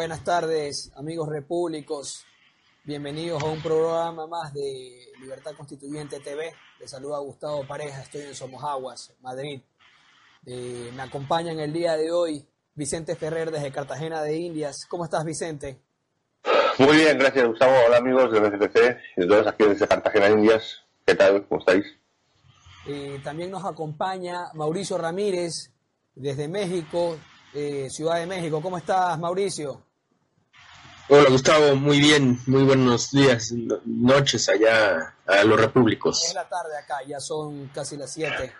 Buenas tardes, amigos repúblicos. Bienvenidos a un programa más de Libertad Constituyente TV. Les saluda Gustavo Pareja, estoy en Somojaguas, Madrid. Eh, me acompaña en el día de hoy Vicente Ferrer desde Cartagena de Indias. ¿Cómo estás, Vicente? Muy bien, gracias, Gustavo. Hola, amigos del NCPC y de todos aquí desde Cartagena de Indias. ¿Qué tal? ¿Cómo estáis? Eh, también nos acompaña Mauricio Ramírez desde México, eh, Ciudad de México. ¿Cómo estás, Mauricio? Hola Gustavo, muy bien, muy buenos días, noches allá a los repúblicos. Es la tarde acá, ya son casi las 7.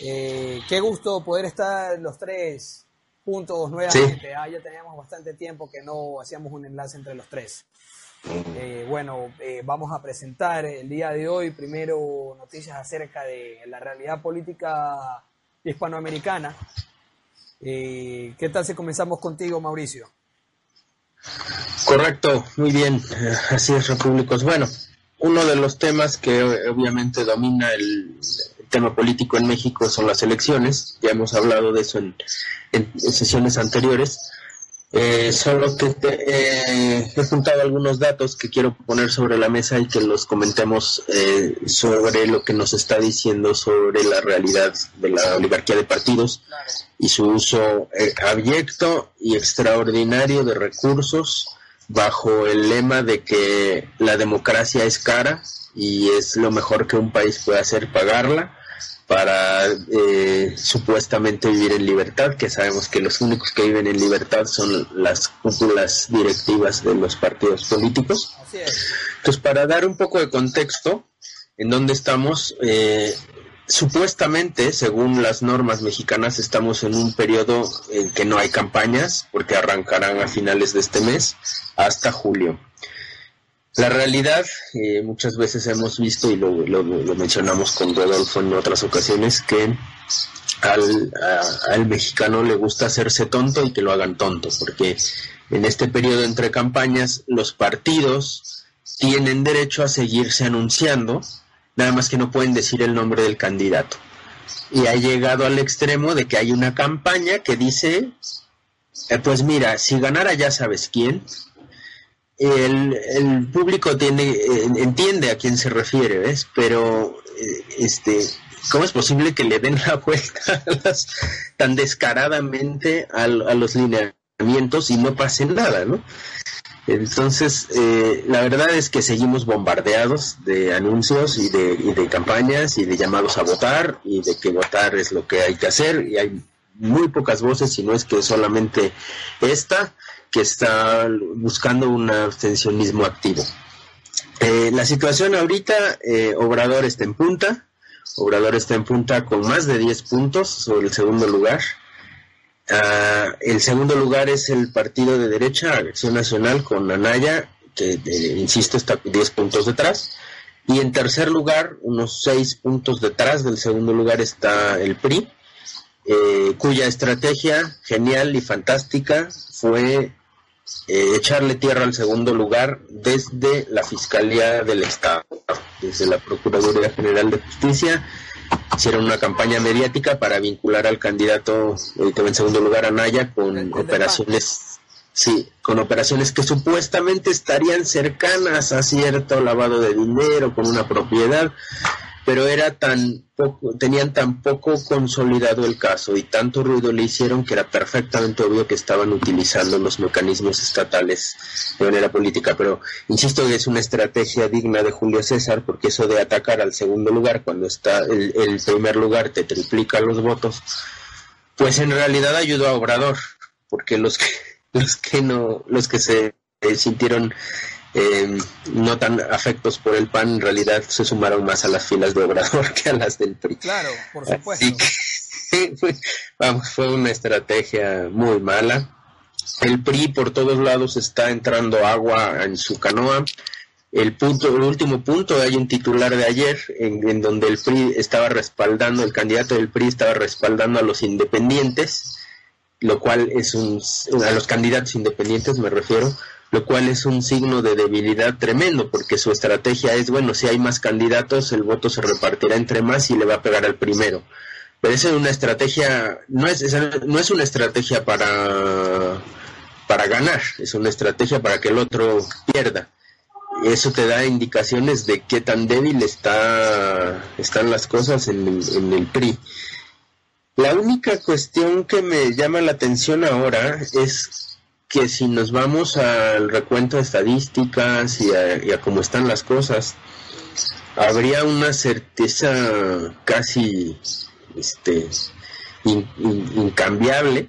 Eh, qué gusto poder estar los tres juntos nuevamente. Ah, ya teníamos bastante tiempo que no hacíamos un enlace entre los tres. Eh, bueno, eh, vamos a presentar el día de hoy primero noticias acerca de la realidad política hispanoamericana. ¿Qué tal si comenzamos contigo, Mauricio? Correcto, muy bien, así es, repúblicos. Bueno, uno de los temas que obviamente domina el tema político en México son las elecciones, ya hemos hablado de eso en, sesiones anteriores, eh, solo que eh, he juntado algunos datos que quiero poner sobre la mesa y que los comentemos eh, sobre lo que nos está diciendo sobre la realidad de la oligarquía de partidos y su uso abyecto y extraordinario de recursos bajo el lema de que la democracia es cara y es lo mejor que un país puede hacer pagarla para eh, supuestamente vivir en libertad, que sabemos que los únicos que viven en libertad son las cúpulas directivas de los partidos políticos. Entonces, para dar un poco de contexto en dónde estamos, eh, supuestamente, según las normas mexicanas, estamos en un periodo en que no hay campañas, porque arrancarán a finales de este mes hasta julio. La realidad, eh, muchas veces hemos visto, y lo, mencionamos con Rodolfo en otras ocasiones, que al, al mexicano le gusta hacerse tonto y que lo hagan tonto, porque en este periodo entre campañas los partidos tienen derecho a seguirse anunciando nada más que no pueden decir el nombre del candidato. y ha llegado al extremo de que hay una campaña que dice, eh, pues mira, si ganara ya sabes quién, el, público tiene, entiende a quién se refiere, ¿ves? Pero, eh, este, ¿cómo es posible que le den la vuelta tan descaradamente a, a los lineamientos y no pase nada, ¿no? Entonces, eh, la verdad es que seguimos bombardeados de anuncios y de, y de campañas y de llamados a votar y de que votar es lo que hay que hacer y hay muy pocas voces, si no es que solamente esta, que está buscando un abstencionismo activo. Eh, la situación ahorita, eh, Obrador está en punta, Obrador está en punta con más de 10 puntos sobre el segundo lugar. Uh, el segundo lugar es el partido de derecha, Acción Nacional, con Anaya, que eh, insisto está 10 puntos detrás. Y en tercer lugar, unos 6 puntos detrás del segundo lugar está el PRI, cuya estrategia genial y fantástica fue eh, echarle tierra al segundo lugar desde la Fiscalía del Estado, desde la Procuraduría General de Justicia. Hicieron una campaña mediática para vincular al candidato en segundo lugar Anaya con operaciones sí con operaciones que supuestamente estarían cercanas a cierto lavado de dinero con una propiedad pero era tan poco, tenían tan poco consolidado el caso y tanto ruido le hicieron que era perfectamente obvio que estaban utilizando los mecanismos estatales de manera política. Pero insisto que es una estrategia digna de Julio César, porque eso de atacar al segundo lugar cuando está el, el primer lugar te triplica los votos, pues en realidad ayudó a Obrador, porque los que los que no, los que se sintieron eh, no tan afectos por el PAN, en realidad se sumaron más a las filas de Obrador que a las del PRI. Claro, por supuesto. fue, vamos, fue una estrategia muy mala. El PRI por todos lados está entrando agua en su canoa. El punto, el último punto, hay un titular de ayer en, en donde el PRI estaba respaldando, el candidato del PRI estaba respaldando a los independientes, lo cual es un, a los candidatos independientes me refiero, lo cual es un signo de debilidad tremendo, porque su estrategia es, bueno, si hay más candidatos, el voto se repartirá entre más y le va a pegar al primero. Pero esa es una estrategia, no es, no es una estrategia para, para ganar, es una estrategia para que el otro pierda. Eso te da indicaciones de qué tan débil está, están las cosas en en el PRI. La única cuestión que me llama la atención ahora es que si nos vamos al recuento de estadísticas y a, cómo están las cosas, habría una certeza casi este, incambiable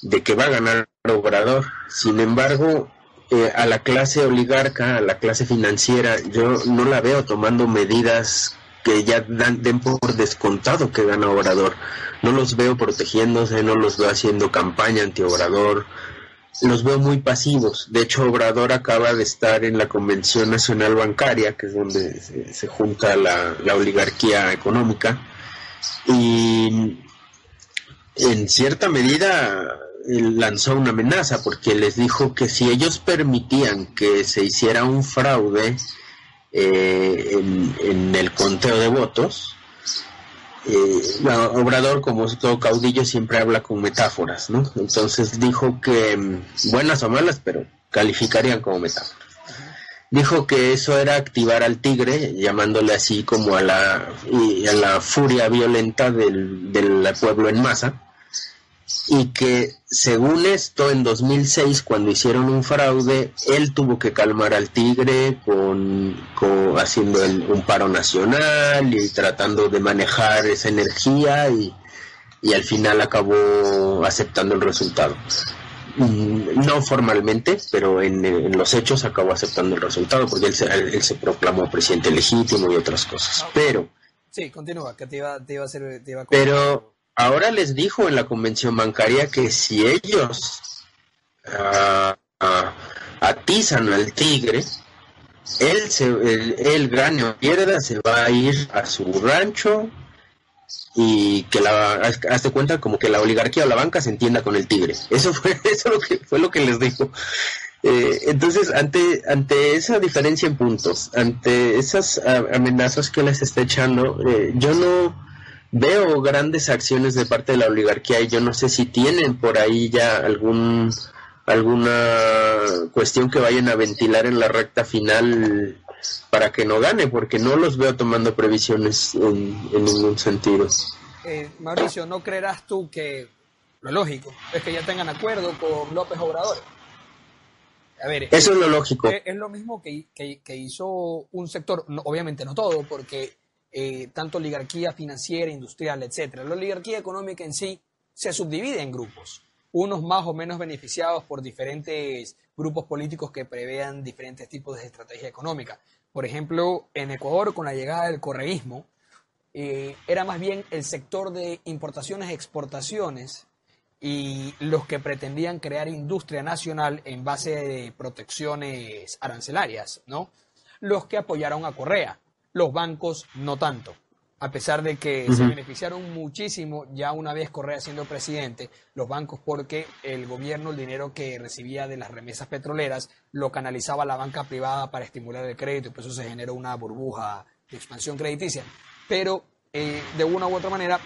de que va a ganar Obrador. Sin embargo, eh, a la clase oligarca, a la clase financiera, yo no la veo tomando medidas que ya den por descontado que gana Obrador. No los veo protegiéndose, no los veo haciendo campaña anti-Obrador, los veo muy pasivos. De hecho, Obrador acaba de estar en la Convención Nacional Bancaria, que es donde se, junta la, oligarquía económica, y en cierta medida lanzó una amenaza porque les dijo que si ellos permitían que se hiciera un fraude eh, en el conteo de votos, eh, Obrador, como todo caudillo, siempre habla con metáforas, ¿no? Entonces dijo que, mm, buenas o malas, pero calificarían como metáforas. Dijo que eso era activar al tigre, llamándole así como a la, a la furia violenta del pueblo en masa, y que según esto en 2006 cuando hicieron un fraude él tuvo que calmar al tigre con, haciendo un paro nacional y tratando de manejar esa energía y, al final acabó aceptando el resultado mm, no formalmente, pero en, los hechos acabó aceptando el resultado porque él se, él se proclamó presidente legítimo y otras cosas. Pero. Sí, continúa, que te iba, te iba a hacer. Te iba a pero ahora les dijo en la convención bancaria que si ellos uh, atizan al tigre, él, se, el gane o pierda, se va a ir a su rancho y que la hazte cuenta como que la oligarquía o la banca se entienda con el tigre. Eso fue eso lo que fue lo que les dijo. Eh, entonces, ante ante esa diferencia en puntos, ante esas amenazas que les está echando, eh, yo no veo grandes acciones de parte de la oligarquía y yo no sé si tienen por ahí ya algún alguna cuestión que vayan a ventilar en la recta final para que no gane, porque no los veo tomando previsiones en, ningún sentido. Eh, Mauricio, ¿no creerás tú que lo lógico es que ya tengan acuerdo con López Obrador? A ver, eso es lo lógico. Es, lo mismo que, que, hizo un sector, obviamente no todo, porque eh, tanto oligarquía financiera, industrial, etcétera. La oligarquía económica en sí se subdivide en grupos, unos más o menos beneficiados por diferentes grupos políticos que prevean diferentes tipos de estrategia económica. Por ejemplo, en Ecuador, con la llegada del correísmo, eh, era más bien el sector de importaciones exportaciones y los que pretendían crear industria nacional en base de protecciones arancelarias, ¿no? Los que apoyaron a Correa los bancos no tanto. A pesar de que se beneficiaron muchísimo ya una vez Correa siendo presidente, los bancos porque el gobierno el dinero que recibía de las remesas petroleras lo canalizaba a la banca privada para estimular el crédito y por eso se generó una burbuja de expansión crediticia. Pero eh, de una u otra manera,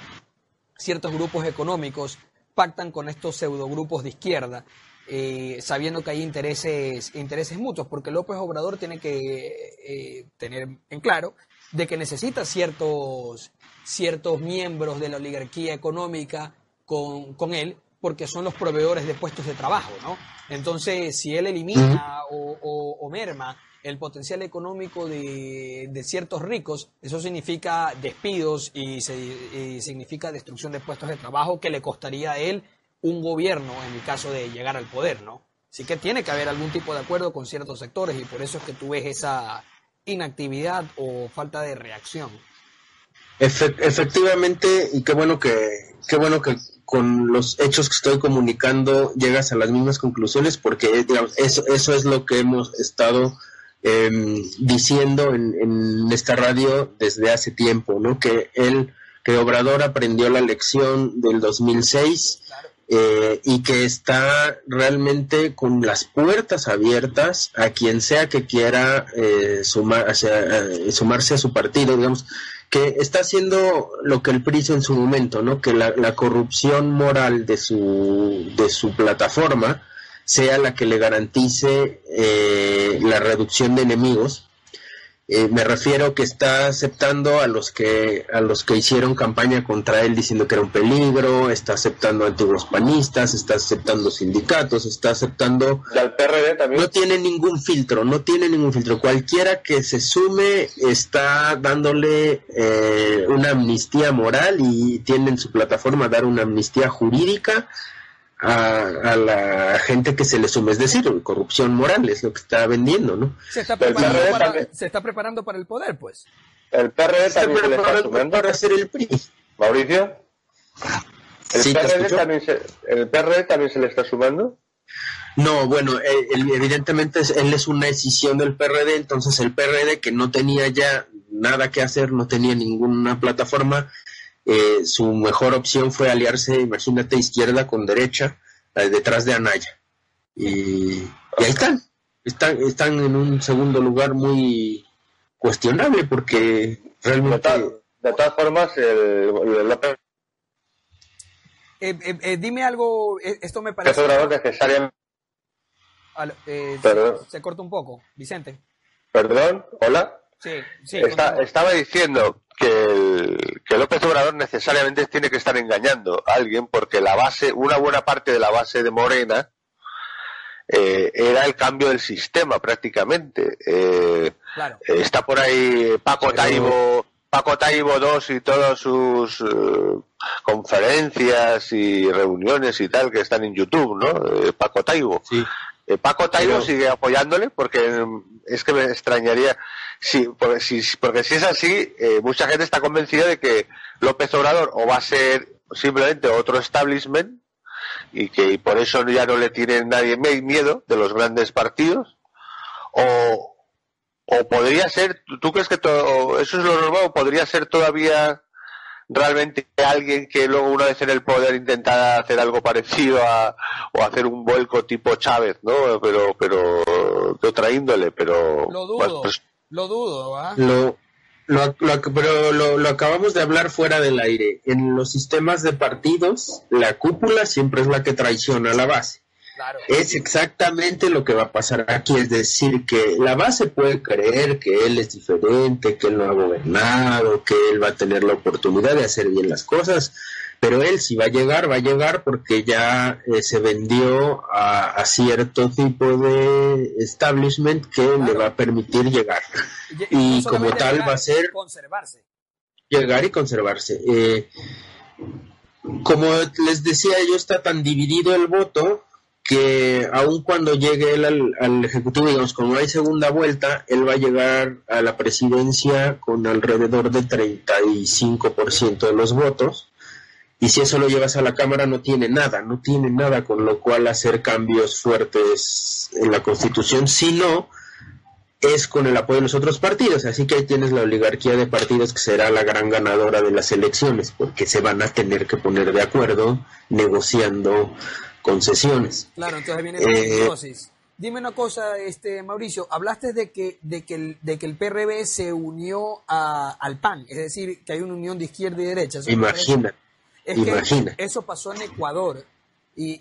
ciertos grupos económicos pactan con estos pseudogrupos de izquierda eh, sabiendo que hay intereses, intereses mutuos, porque López Obrador tiene que eh, tener en claro de que necesita ciertos, ciertos miembros de la oligarquía económica con, con él, porque son los proveedores de puestos de trabajo, ¿no? Entonces, si él elimina o, o, merma el potencial económico de, de, ciertos ricos, eso significa despidos y, se, y significa destrucción de puestos de trabajo que le costaría a él un gobierno en el caso de llegar al poder, ¿no? Así que tiene que haber algún tipo de acuerdo con ciertos sectores y por eso es que tú ves esa inactividad o falta de reacción. efectivamente, y qué bueno que, qué bueno que con los hechos que estoy comunicando llegas a las mismas conclusiones, porque eso, eso es lo que hemos estado em, diciendo en, en, esta radio desde hace tiempo, ¿no? Que él, que Obrador aprendió la lección del 2006 eh, y que está realmente con las puertas abiertas a quien sea que quiera eh, sumar, eh, sumarse a su partido, digamos, que está haciendo lo que el PRI en su momento, ¿no? Que la, la corrupción moral de su, de su plataforma sea la que le garantice la reducción de enemigos eh, me refiero que está aceptando a los que a los que hicieron campaña contra él diciendo que era un peligro, está aceptando a antiguos panistas, está aceptando sindicatos, está aceptando también. No tiene ningún filtro, no tiene ningún filtro. Cualquiera que se sume está dándole eh, una amnistía moral y tiene en su plataforma dar una amnistía jurídica a, la gente que se le sume, es decir, corrupción moral es lo que está vendiendo, ¿no? Se está preparando, para, se está preparando para el poder, pues. El PRD también se le está sumando. Para hacer el PRI. Mauricio. ¿El, PRD también se, ¿El PRD también se le está sumando? No, bueno, evidentemente él es una decisión del PRD, entonces el PRD que no tenía ya nada que hacer, no tenía ninguna plataforma, eh, su mejor opción fue aliarse, imagínate, izquierda con derecha, eh, detrás de Anaya. Y, ahí están. están. Están en un segundo lugar muy cuestionable porque realmente... De, todas formas, el, eh, dime algo, esto me parece... Se corta un poco, Vicente. Perdón, hola. Sí, sí. estaba diciendo que, el, que López Obrador necesariamente tiene que estar engañando a alguien porque la base, una buena parte de la base de Morena eh, era el cambio del sistema prácticamente. Eh, está por ahí Paco Taibo, Paco Taibo II y todas sus eh, conferencias y reuniones y tal que están en YouTube, ¿no? Paco Taibo. Paco Taibo sigue apoyándole porque es que me extrañaría Sí, porque si, porque si es así, eh, mucha gente está convencida de que López Obrador o va a ser simplemente otro establishment y que por eso ya no le tiene nadie miedo de los grandes partidos, o, o podría ser, ¿tú crees que todo, eso es lo normal o podría ser todavía realmente alguien que luego una vez en el poder intentara hacer algo parecido a, o hacer un vuelco tipo Chávez, ¿no? Pero, pero de otra índole, pero... Lo dudo. Pues, lo dudo, Lo, Lo, pero lo, acabamos de hablar fuera del aire. En los sistemas de partidos, la cúpula siempre es la que traiciona a la base. Es exactamente lo que va a pasar aquí, es decir, que la base puede creer que él es diferente, que él no ha gobernado, que él va a tener la oportunidad de hacer bien las cosas, pero él si va a llegar, va a llegar porque ya eh, se vendió a, cierto tipo de establishment que le va a permitir llegar. Y, como tal va a ser... Conservarse. Llegar y conservarse. Eh, como les decía, yo está tan dividido el voto que aun cuando llegue él al, Ejecutivo, digamos, como hay segunda vuelta, él va a llegar a la presidencia con alrededor del 35% de los votos. Y si eso lo llevas a la Cámara, no tiene nada, no tiene nada con lo cual hacer cambios fuertes en la Constitución, sino es con el apoyo de los otros partidos. Así que ahí tienes la oligarquía de partidos que será la gran ganadora de las elecciones, porque se van a tener que poner de acuerdo negociando concesiones. Claro, entonces viene eh, Dime una cosa, este Mauricio, hablaste de que, de que, el, de que el PRB se unió al PAN, es decir, que hay una unión de izquierda y derecha. Imagina, imagina. eso pasó en Ecuador. Y,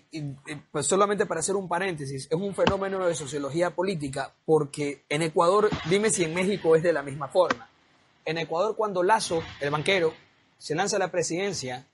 pues solamente para hacer un paréntesis, es un fenómeno de sociología política porque en Ecuador, dime si en México es de la misma forma. En Ecuador cuando Lazo, el banquero, se lanza a la presidencia,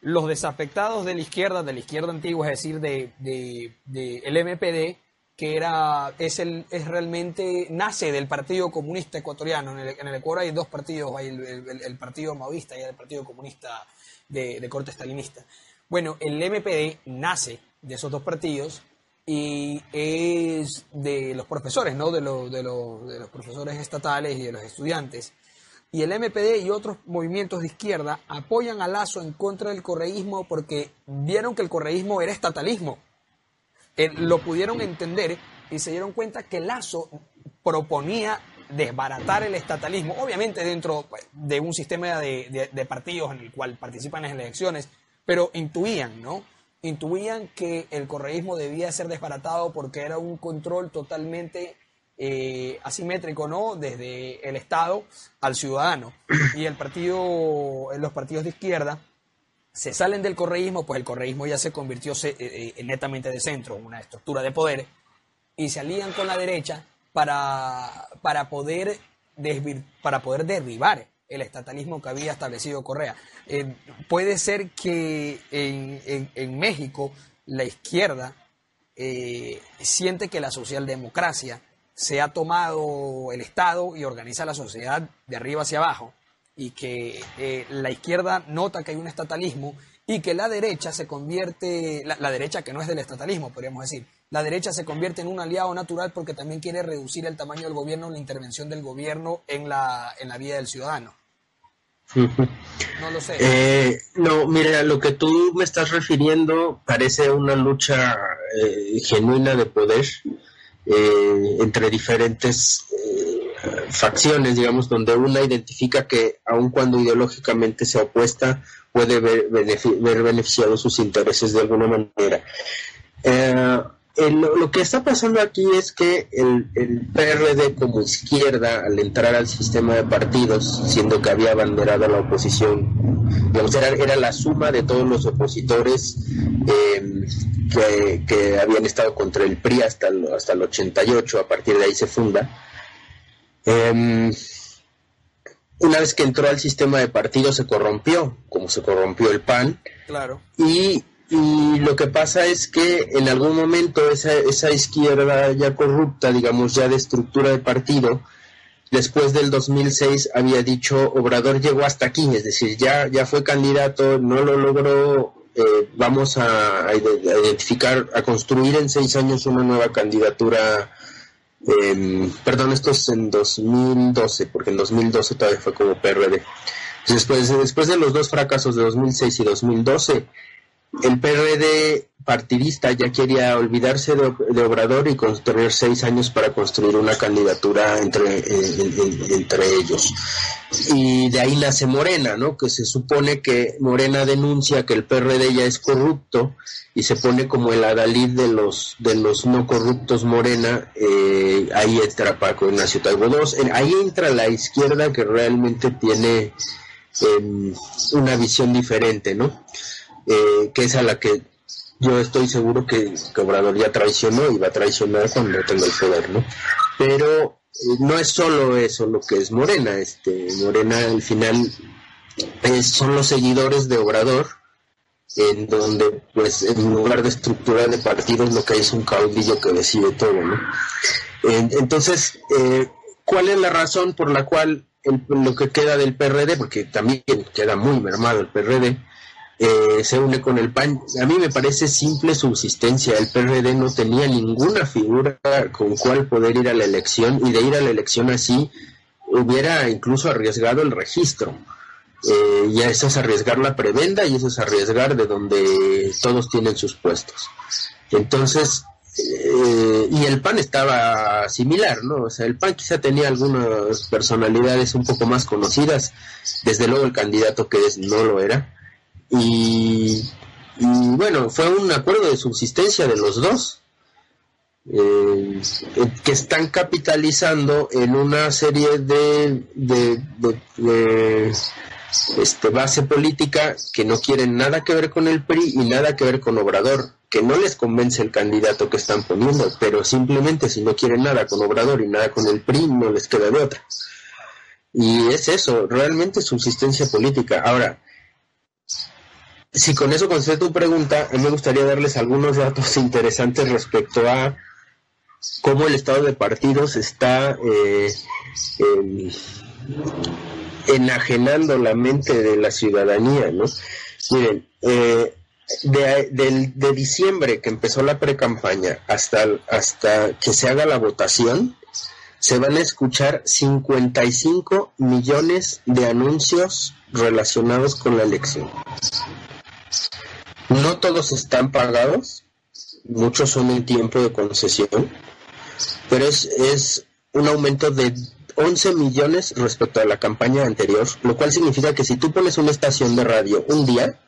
los desafectados de la izquierda, de la izquierda antigua, es decir, de, de, el MPD, que era, es, el, es realmente, nace del Partido Comunista Ecuatoriano. En el, en el Ecuador hay dos partidos, hay el, Partido Maoísta y el Partido Comunista de, corte estalinista. Bueno, el MPD nace de esos dos partidos y es de los profesores, ¿no? De, de, de los profesores estatales y de los estudiantes y el MPD y otros movimientos de izquierda apoyan a Lazo en contra del correísmo porque vieron que el correísmo era estatalismo. Eh, lo pudieron entender y se dieron cuenta que Lazo proponía desbaratar el estatalismo, obviamente dentro pues, de un sistema de, partidos en el cual participan en las elecciones, pero intuían, ¿no? Intuían que el correísmo debía ser desbaratado porque era un control totalmente eh, asimétrico, ¿no? Desde el Estado al ciudadano. Y el partido, los partidos de izquierda se salen del correísmo, pues el correísmo ya se convirtió eh, eh, netamente de centro, una estructura de poder, y se alían con la derecha para, para, poder, para poder derribar el estatalismo que había establecido Correa. puede ser que en, en, México la izquierda siente que la socialdemocracia se ha tomado el Estado y organiza la sociedad de arriba hacia abajo y que eh, la izquierda nota que hay un estatalismo y que la derecha se convierte, la, derecha que no es del estatalismo, podríamos decir, la derecha se convierte en un aliado natural porque también quiere reducir el tamaño del gobierno, la intervención del gobierno en la, en la vida del ciudadano. No lo sé. Eh, no, mira, lo que tú me estás refiriendo parece una lucha eh, genuina de poder eh, entre diferentes eh, facciones, digamos, donde una identifica que aun cuando ideológicamente sea opuesta, puede ver, ver beneficiados sus intereses de alguna manera. Eh, lo, que está pasando aquí es que el, el, PRD como izquierda, al entrar al sistema de partidos, siendo que había abanderado a la oposición, digamos, era, era la suma de todos los opositores eh, que, habían estado contra el PRI hasta el, hasta el 88, a partir de ahí se funda. Em, una vez que entró al sistema de partidos se corrompió, como se corrompió el PAN. Claro. Y y lo que pasa es que en algún momento esa, esa izquierda ya corrupta, digamos ya de estructura de partido, después del 2006 había dicho Obrador llegó hasta aquí, es decir, ya, ya fue candidato, no lo logró, eh, vamos a, identificar, a construir en seis años una nueva candidatura. Eh, perdón, esto es en 2012, porque en 2012 todavía fue como PRD. Después, después de los dos fracasos de 2006 y 2012, el PRD partidista ya quería olvidarse de, Obrador y construir seis años para construir una candidatura entre, eh, entre ellos. Y de ahí nace Morena, ¿no? Que se supone que Morena denuncia que el PRD ya es corrupto y se pone como el adalid de los de los no corruptos Morena. Eh, ahí entra Paco Ignacio Taibo II. Ahí entra la izquierda que realmente tiene em, una visión diferente, ¿no? Eh, que es a la que yo estoy seguro que, Obrador ya traicionó y va a traicionar cuando tenga el poder, ¿no? Pero eh, no es solo eso lo que es Morena, este, Morena al final son los seguidores de Obrador, en donde pues en lugar de estructura de partidos lo que hay es un caudillo que decide todo, ¿no? entonces, eh, ¿cuál es la razón por la cual lo que queda del PRD, porque también queda muy mermado el PRD, eh, se une con el PAN. A mí me parece simple subsistencia. El PRD no tenía ninguna figura con cual poder ir a la elección y de ir a la elección así hubiera incluso arriesgado el registro. Eh, y eso es arriesgar la prebenda y eso es arriesgar de donde todos tienen sus puestos. Entonces, eh, y el PAN estaba similar, ¿no? O sea, el PAN quizá tenía algunas personalidades un poco más conocidas, desde luego el candidato que es no lo era, y, bueno, fue un acuerdo de subsistencia de los dos. Eh, que están capitalizando en una serie de, de, este, base política que no quieren nada que ver con el PRI y nada que ver con Obrador, que no les convence el candidato que están poniendo, pero simplemente si no quieren nada con Obrador y nada con el PRI, no les queda de otra. Y es eso, realmente subsistencia política. Ahora, si con eso concedo tu pregunta, me gustaría darles algunos datos interesantes respecto a cómo el estado de partidos está eh, enajenando la mente de la ciudadanía, ¿no? Miren, eh, de, de, diciembre que empezó la pre-campaña hasta, hasta que se haga la votación, se van a escuchar 55 millones de anuncios relacionados con la elección. Todos están pagados, muchos son en tiempo de concesión, pero es, es un aumento de 11 millones respecto a la campaña anterior, lo cual significa que si tú pones una estación de radio un día,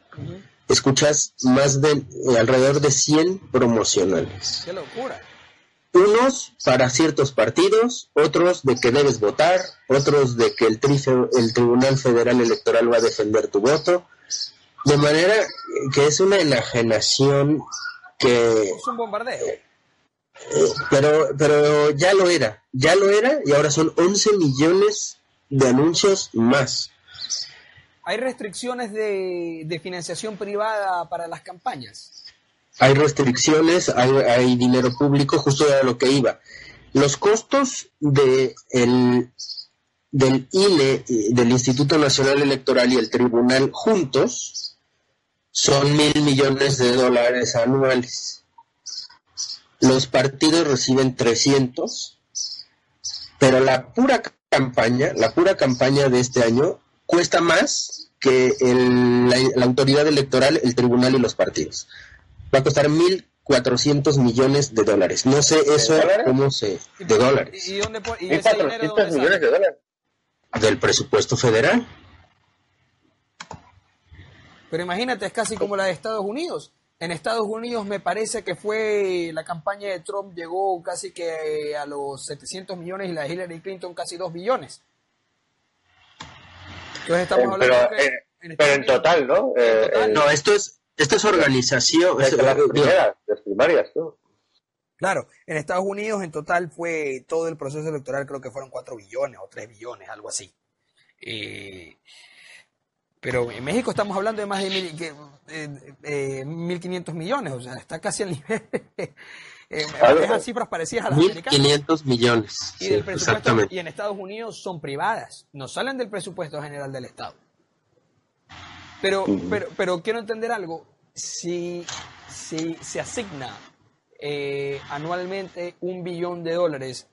escuchas más de eh, alrededor de 100 promocionales. ¡Qué locura! Unos para ciertos partidos, otros de que debes votar, otros de que el, el Tribunal Federal Electoral va a defender tu voto, de manera que es una enajenación que... Es un bombardeo. Eh, pero, pero ya lo era, ya lo era y ahora son 11 millones de anuncios más. ¿Hay restricciones de, financiación privada para las campañas? Hay restricciones, hay, dinero público, justo era lo que iba. Los costos de el, del INE, del Instituto Nacional Electoral y el Tribunal juntos son mil millones de dólares anuales. Los partidos reciben 300, pero la pura campaña, la pura campaña de este año cuesta más que la, autoridad electoral, el tribunal y los partidos. Va a costar mil cuatrocientos millones de dólares. No sé eso cómo se... de dólares. ¿Y, dónde, y ese dónde millones de dólares? Del presupuesto federal. Pero imagínate, es casi como la de Estados Unidos. En Estados Unidos me parece que fue la campaña de Trump llegó casi que a los 700 millones y la de Hillary Clinton casi 2 billones. Entonces estamos hablando pero, de en, pero en total, ¿no? Eh, no, esto es esto es organización. Es, las primeras, las primarias, ¿no? Claro, en Estados Unidos en total fue todo el proceso electoral, creo que fueron 4 billones o 3 billones, algo así. Eh, pero en México estamos hablando de más de mil, que, eh, 1.500 eh, millones, o sea, está casi al nivel. eh, esas cifras parecidas a las 1.500 millones. Y, y en Estados Unidos son privadas, no salen del presupuesto general del Estado. Pero, pero, pero quiero entender algo. Si, si se asigna eh, anualmente un billón de dólares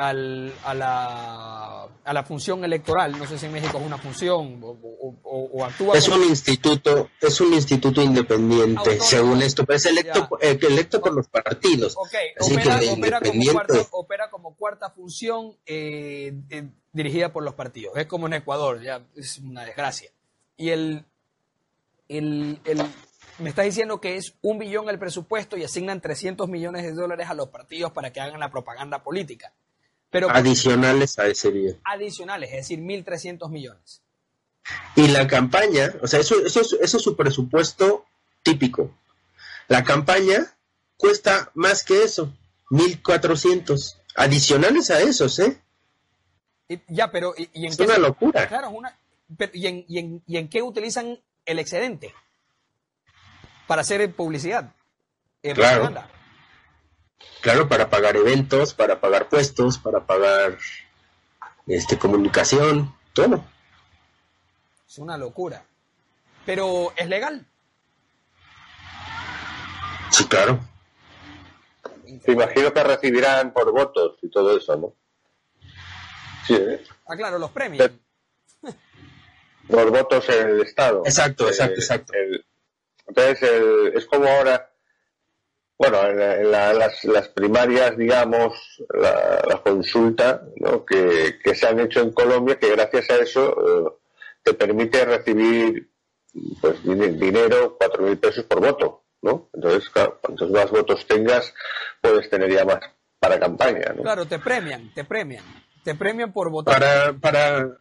al, a, la, a la función electoral, no sé si en México es una función o, o, actúa es un instituto es un instituto independiente según esto pero es electo eh, electo por los partidos. Opera, como cuarta, función eh, dirigida por los partidos. Es como en Ecuador ya es una desgracia. Y el, el, el me estás diciendo que es un billón el presupuesto y asignan 300 millones de dólares a los partidos para que hagan la propaganda política. Pero adicionales a ese bien. Adicionales, es decir, 1.300 millones. Y la campaña, o sea, eso, eso, eso es su presupuesto típico. La campaña cuesta más que eso, 1.400. Adicionales a esos, ¿eh? ya, pero ¿y, en es una locura. Claro, una, ¿y, en, y, en, ¿y en qué utilizan el excedente? Para hacer publicidad. Eh, claro. Claro, para pagar eventos, para pagar puestos, para pagar este comunicación, todo. Es una locura. Pero ¿es legal? Sí, claro. Me imagino que recibirán por votos y todo eso, ¿no? Sí. ¿eh? Ah, claro, los premios. Por votos en el Estado. Exacto, exacto, exacto. entonces, es como ahora bueno, en, las, primarias, digamos, la, consulta que, se han hecho en Colombia, que gracias a eso eh, te permite recibir pues dinero, cuatro mil pesos por voto, ¿no? Entonces, claro, cuantos más votos tengas, puedes tener ya más para campaña, ¿no? Claro, te premian, te premian, te premian por votar. Para, para,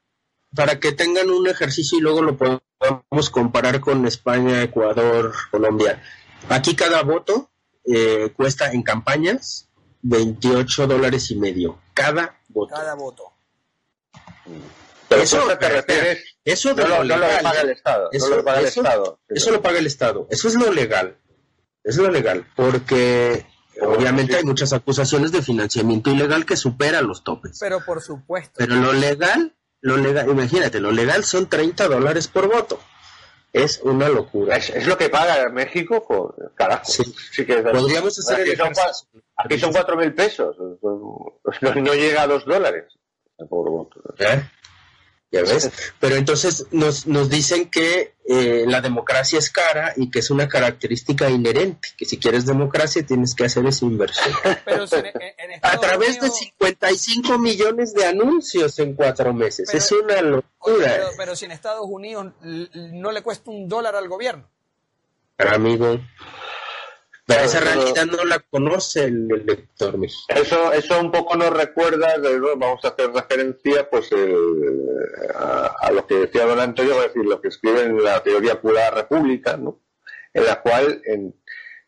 para que tengan un ejercicio y luego lo podamos comparar con España, Ecuador, Colombia. Aquí cada voto eh, cuesta en campañas 28 dólares y medio cada voto. Cada voto. eso, te refieres, eso no, lo, paga el Estado. Eso, lo paga el Estado. Eso lo paga el Estado. Eso es lo legal. Es lo legal. Porque obviamente hay muchas acusaciones de financiamiento ilegal que superan los topes. Pero por supuesto. Pero lo legal, lo legal, imagínate, lo legal son 30 dólares por voto. Es una locura. Es, lo que paga México, carajo. Sí. que Podríamos hacer aquí, son, aquí son cuatro mil pesos. No, llega a dos dólares. ¿Eh? ¿Ya ves? Pero entonces nos, nos dicen que eh, la democracia es cara y que es una característica inherente, que si quieres democracia tienes que hacer esa inversión. a través de 55 millones de anuncios en cuatro meses. es una locura. Pero, si en Estados Unidos no le cuesta un dólar al gobierno. Pero amigo, pero esa realidad no la conoce el, lector Eso, eso un poco nos recuerda, vamos a hacer referencia pues a, lo que decía don Antonio, es decir, lo que escribe en la teoría pura de la República, ¿no? en la cual, en,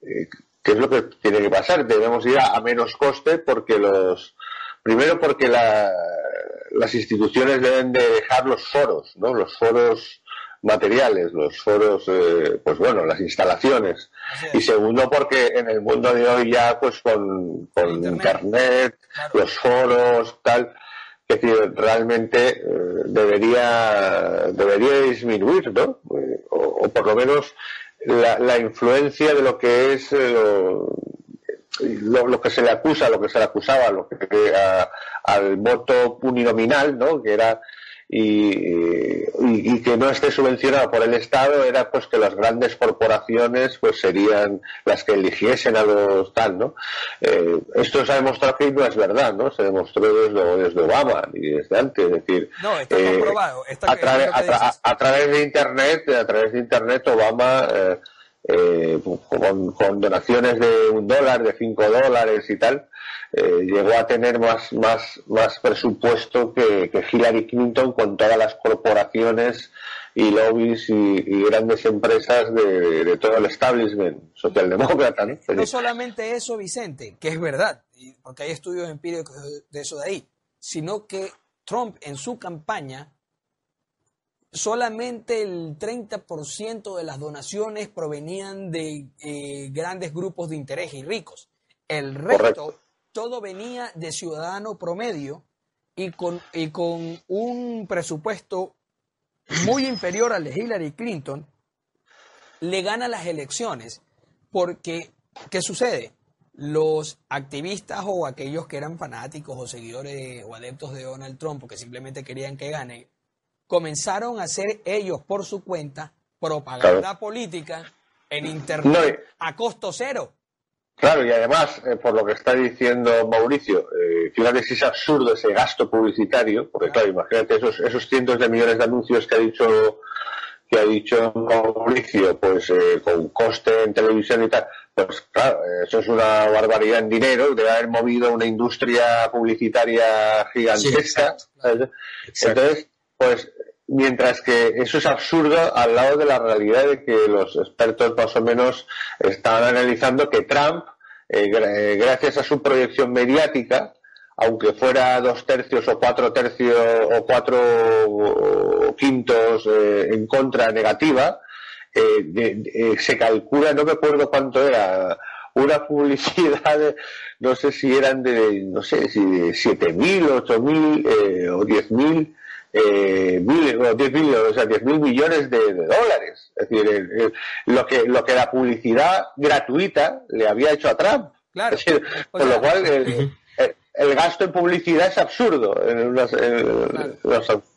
eh, ¿qué es lo que tiene que pasar? Debemos ir a, menos coste porque los, primero porque las instituciones deben de dejar los foros, ¿no? Los foros materiales, los foros, eh, pues bueno, las instalaciones. Y segundo, porque en el mundo de hoy ya, pues con, Internet, los foros, tal, que realmente eh, debería, debería disminuir, ¿no? Eh, o, por lo menos la, la, influencia de lo que es lo, lo, que se le acusa, lo que se le acusaba, lo que al voto uninominal, ¿no? Que era y, que no esté subvencionado por el Estado era pues que las grandes corporaciones pues serían las que eligiesen a los tal, ¿no? Eh, esto se ha demostrado que no es verdad, ¿no? Se demostró desde, desde Obama y desde antes, es decir... No, está eh, comprobado. a, través de Internet, a través de Internet Obama... Eh, eh, con, con, donaciones de un dólar, de cinco dólares y tal, eh, llegó a tener más, más, más presupuesto que, que, Hillary Clinton con todas las corporaciones y lobbies y, grandes empresas de, todo el establishment socialdemócrata. ¿no? no solamente eso, Vicente, que es verdad, porque hay estudios empíricos de eso de ahí, sino que Trump en su campaña solamente el 30% de las donaciones provenían de eh, grandes grupos de interés y ricos. El resto, todo venía de ciudadano promedio y con, y con un presupuesto muy inferior al de Hillary Clinton, le gana las elecciones. Porque, ¿qué sucede? Los activistas o aquellos que eran fanáticos o seguidores o adeptos de Donald Trump, porque simplemente querían que gane, comenzaron a hacer ellos por su cuenta propaganda política en Internet a costo cero. Claro, y además, eh, por lo que está diciendo Mauricio, eh, fíjate si es absurdo ese gasto publicitario, porque claro, imagínate esos, esos cientos de millones de anuncios que ha dicho que ha dicho Mauricio, pues eh, con coste en televisión y tal, pues claro, eso es una barbaridad en dinero, debe haber movido una industria publicitaria gigantesca. Entonces, pues mientras que eso es absurdo al lado de la realidad de que los expertos más o menos están analizando que Trump, eh, eh, gracias a su proyección mediática, aunque fuera dos tercios o cuatro tercios o cuatro quintos eh, en contra negativa, se calcula, no me acuerdo cuánto era, una publicidad, no sé si eran de, no sé, si de 7.000, 8.000 o 10.000 eh, mil, o 10 mil, o sea, 10 mil millones de, dólares. Es decir, lo, que, lo que la publicidad gratuita le había hecho a Trump. Claro. con lo cual, el, el, gasto en publicidad es absurdo en, las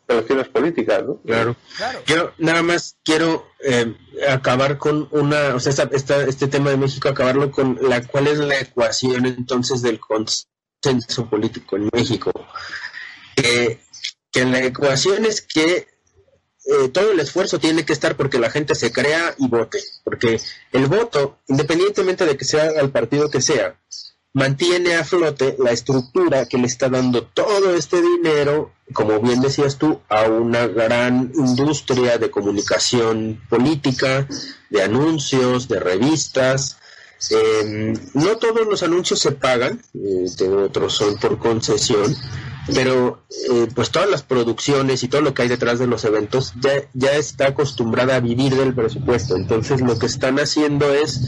elecciones políticas. ¿no? Claro. Yo nada más quiero eh, acabar con una, o sea, esta, este tema de México, acabarlo con la cuál es la ecuación entonces del consenso político en México. Eh, que la ecuación es que eh, todo el esfuerzo tiene que estar porque la gente se crea y vote, porque el voto, independientemente de que sea el partido que sea, mantiene a flote la estructura que le está dando todo este dinero, como bien decías tú, a una gran industria de comunicación política, de anuncios, de revistas, eh, no todos los anuncios se pagan, eh, otros son por concesión, pero eh, pues todas las producciones y todo lo que hay detrás de los eventos ya, ya está acostumbrada a vivir del presupuesto. Entonces lo que están haciendo es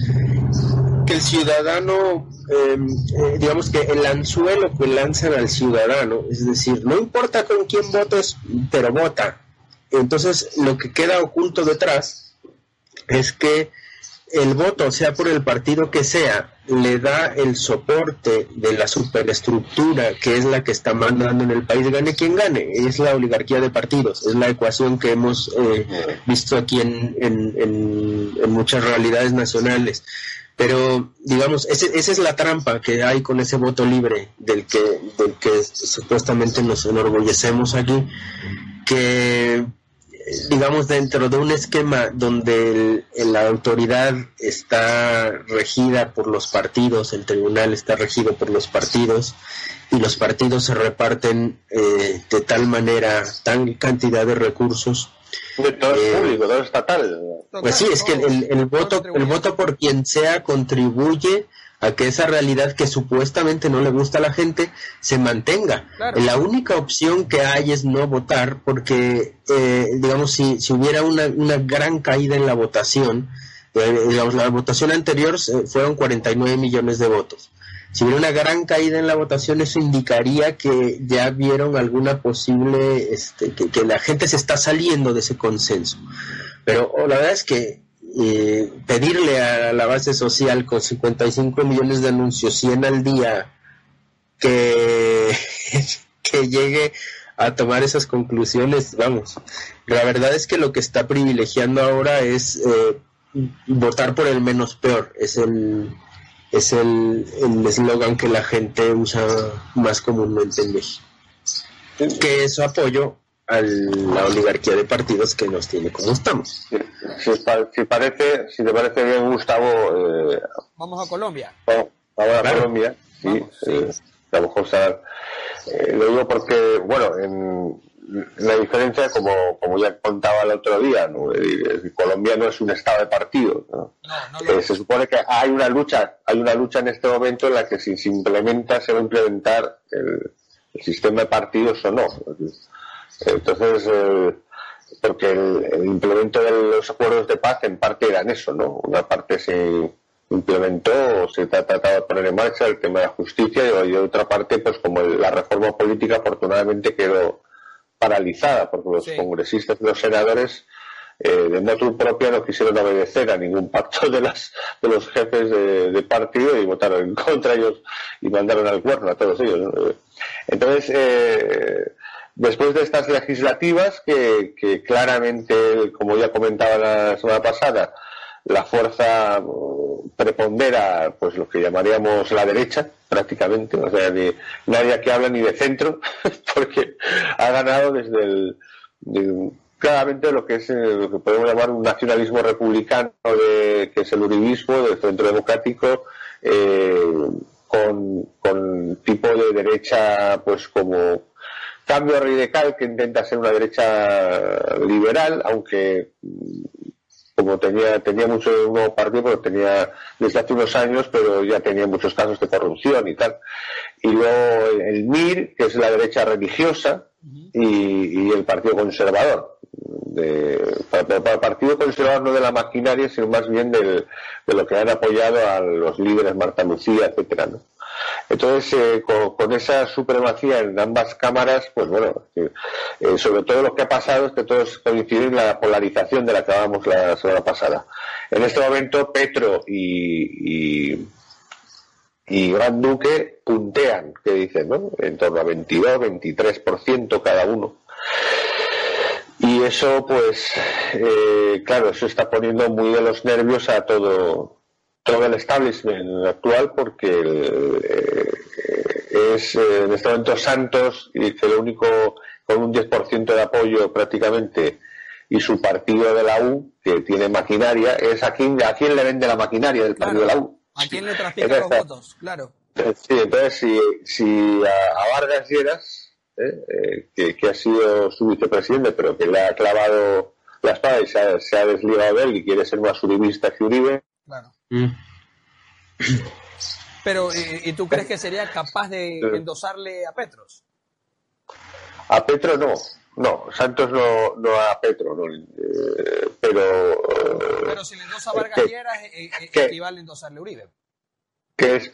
que el ciudadano, em, eh, digamos que el anzuelo que lanzan al ciudadano, es decir, no importa con quién votes, pero vota. Entonces lo que queda oculto detrás es que el voto, sea por el partido que sea, le da el soporte de la superestructura que es la que está mandando en el país, gane quien gane, es la oligarquía de partidos, es la ecuación que hemos eh, visto aquí en, en, muchas realidades nacionales. Pero, digamos, esa es la trampa que hay con ese voto libre del que, del que supuestamente nos enorgullecemos aquí, que digamos, dentro de un esquema donde la autoridad está regida por los partidos, el tribunal está regido por los partidos y los partidos se reparten eh, de tal manera, tan cantidad de recursos. todo es eh, público, todo estatal. Pues sí, es que el, voto, el voto por quien sea contribuye a que esa realidad que supuestamente no le gusta a la gente se mantenga. La única opción que hay es no votar porque, eh, digamos, si, si hubiera una, una, gran caída en la votación, eh, digamos, la votación anterior eh, fueron 49 millones de votos. Si hubiera una gran caída en la votación, eso indicaría que ya vieron alguna posible, este, que, que la gente se está saliendo de ese consenso. Pero oh, la verdad es que eh, pedirle a la base social con 55 millones de anuncios, 100 al día, que, que llegue a tomar esas conclusiones, vamos, la verdad es que lo que está privilegiando ahora es eh, votar por el menos peor, es el es el eslogan que la gente usa más comúnmente en México. Que su apoyo a la oligarquía de partidos que nos tiene como estamos. Si, parece, si te parece bien, Gustavo. Eh, vamos a Colombia. Vamos, a Colombia. Sí, eh, a lo mejor eh, lo digo porque, bueno, en, la diferencia, como, como ya contaba el otro día, ¿no? Colombia no es un estado de partido. se supone que hay una lucha, hay una lucha en este momento en la que si se implementa, se va a implementar el, el sistema de partidos o no. Entonces, eh, porque el, implemento de los acuerdos de paz en parte eran eso, ¿no? Una parte se implementó, se trataba de poner en marcha el tema de la justicia y, otra parte, pues como la reforma política afortunadamente quedó paralizada porque los congresistas y los senadores eh, de motu propia no quisieron obedecer a ningún pacto de las de los jefes de, partido y votaron en contra ellos y mandaron al cuerno a todos ellos. Entonces, eh, después de estas legislativas que, claramente, como ya comentaba la semana pasada, la fuerza mm, prepondera pues lo que llamaríamos la derecha prácticamente o sea ni, nadie que habla ni de centro porque ha ganado desde el claramente lo que es eh, lo que podemos llamar un nacionalismo republicano de, que es el uribismo del centro democrático eh, con tipo de derecha pues como cambio radical que intenta ser una derecha liberal aunque como tenía, tenía mucho un nuevo partido, pero tenía desde hace unos años, pero ya tenía muchos casos de corrupción y tal. Y luego el MIR, que es la derecha religiosa, y, el Partido Conservador. De, para, el Partido Conservador no de la maquinaria, sino más bien de lo que han apoyado a los líderes Marta Lucía, etcétera, ¿no? Entonces, eh, con, esa supremacía en ambas cámaras, pues bueno, eh, sobre todo lo que ha pasado es que todos coinciden en la polarización de la que hablábamos la semana pasada. En este momento, Petro y, y, Gran Duque puntean, que dicen, ¿no? En torno a 22, 23% cada uno. Y eso, pues, eh, claro, eso está poniendo muy de los nervios a todo, todo el establishment actual porque eh, es eh, en este momento Santos y que lo único con un 10% de apoyo prácticamente y su partido de la U que tiene maquinaria es a quién, a quién le vende la maquinaria del partido de la U. A quién le trafica los votos claro. sí entonces si, si a, Vargas Lleras eh, que, ha sido su vicepresidente pero que le ha clavado la espada y se ha, se ha desligado de él y quiere ser más uribista que Uribe claro Mm. Pero, ¿y, tú crees que sería capaz de endosarle a Petros? A Petro no, no, Santos no, no a Petro, no, eh, pero... Eh, pero si le endosa a Vargas Lleras, eh, equivale a endosarle a Uribe. Que es,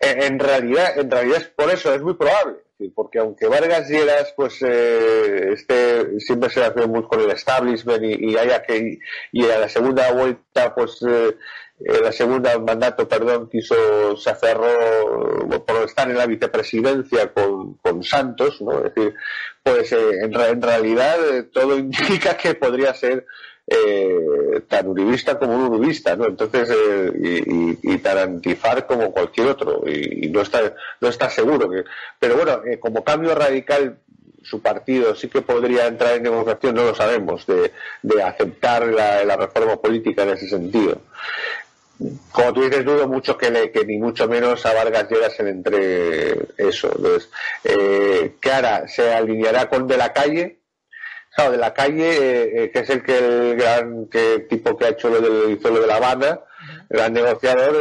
en realidad, en realidad es por eso, es muy probable porque aunque Vargas Lleras pues eh, este siempre se hace muy con el establishment y, haya que y a la segunda vuelta pues eh, la segunda mandato perdón quiso se aferró por estar en la vicepresidencia con, con Santos no es decir pues eh, en, en, realidad eh, todo indica que podría ser eh, tan uribista como un uribista, ¿no? Entonces, eh, y, tan antifar como cualquier otro, y, no está no está seguro. Que, pero bueno, eh, como cambio radical, su partido sí que podría entrar en negociación, no lo sabemos, de, de aceptar la, reforma política en ese sentido como tú dices, dudo mucho que, le, que ni mucho menos a Vargas Lleras se entre eso. Entonces, eh, ¿qué hará? ¿Se alineará con De la Calle? Claro, de la calle, eh, eh, que es el que el gran que, tipo que ha hecho lo, del, hizo lo de La Habana, el gran negociador,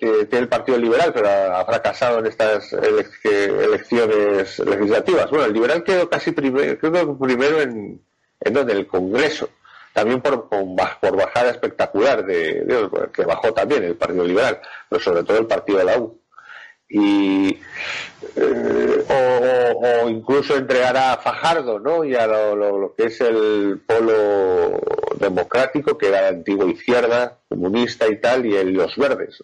eh, tiene el Partido Liberal, pero ha, fracasado en estas elecciones legislativas. Bueno, el liberal quedó casi primero, creo que primero en, en el Congreso, también por, por bajada espectacular de, que bajó también el Partido Liberal, pero sobre todo el Partido de la U y eh, o, incluso entregar a Fajardo ¿no? y a lo, que es el polo democrático que era la antigua izquierda comunista y tal y los verdes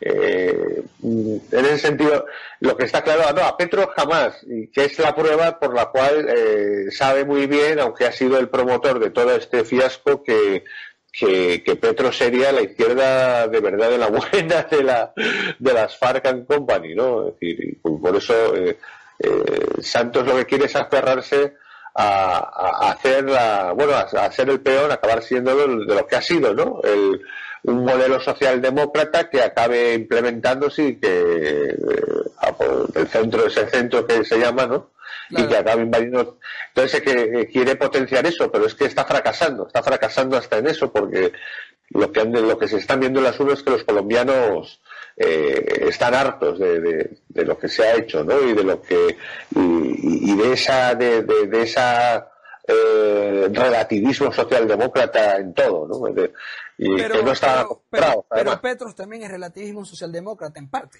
eh, en ese sentido lo que está claro no a Petro jamás y que es la prueba por la cual eh, sabe muy bien aunque ha sido el promotor de todo este fiasco que que, Petro sería la izquierda de verdad de la buena de, la, de las FARC and Company, ¿no? Es por eso eh, eh, Santos lo que quiere es aferrarse a, hacer la, bueno, a, ser el peor, acabar siendo de, lo que ha sido, ¿no? El, un modelo socialdemócrata que acabe implementándose y que eh, el centro, ese centro que se llama, ¿no? Y que acabe invadiendo. Entonces que quiere potenciar eso, pero es que está fracasando, está fracasando hasta en eso, porque lo que, lo que se están viendo en las urnas es que los colombianos eh, están hartos de, de, lo que se ha hecho, ¿no? Y de lo que y, de esa de, de esa eh, relativismo socialdemócrata en todo, ¿no? y pero, que no está pero, pero Petros también es relativismo socialdemócrata en parte.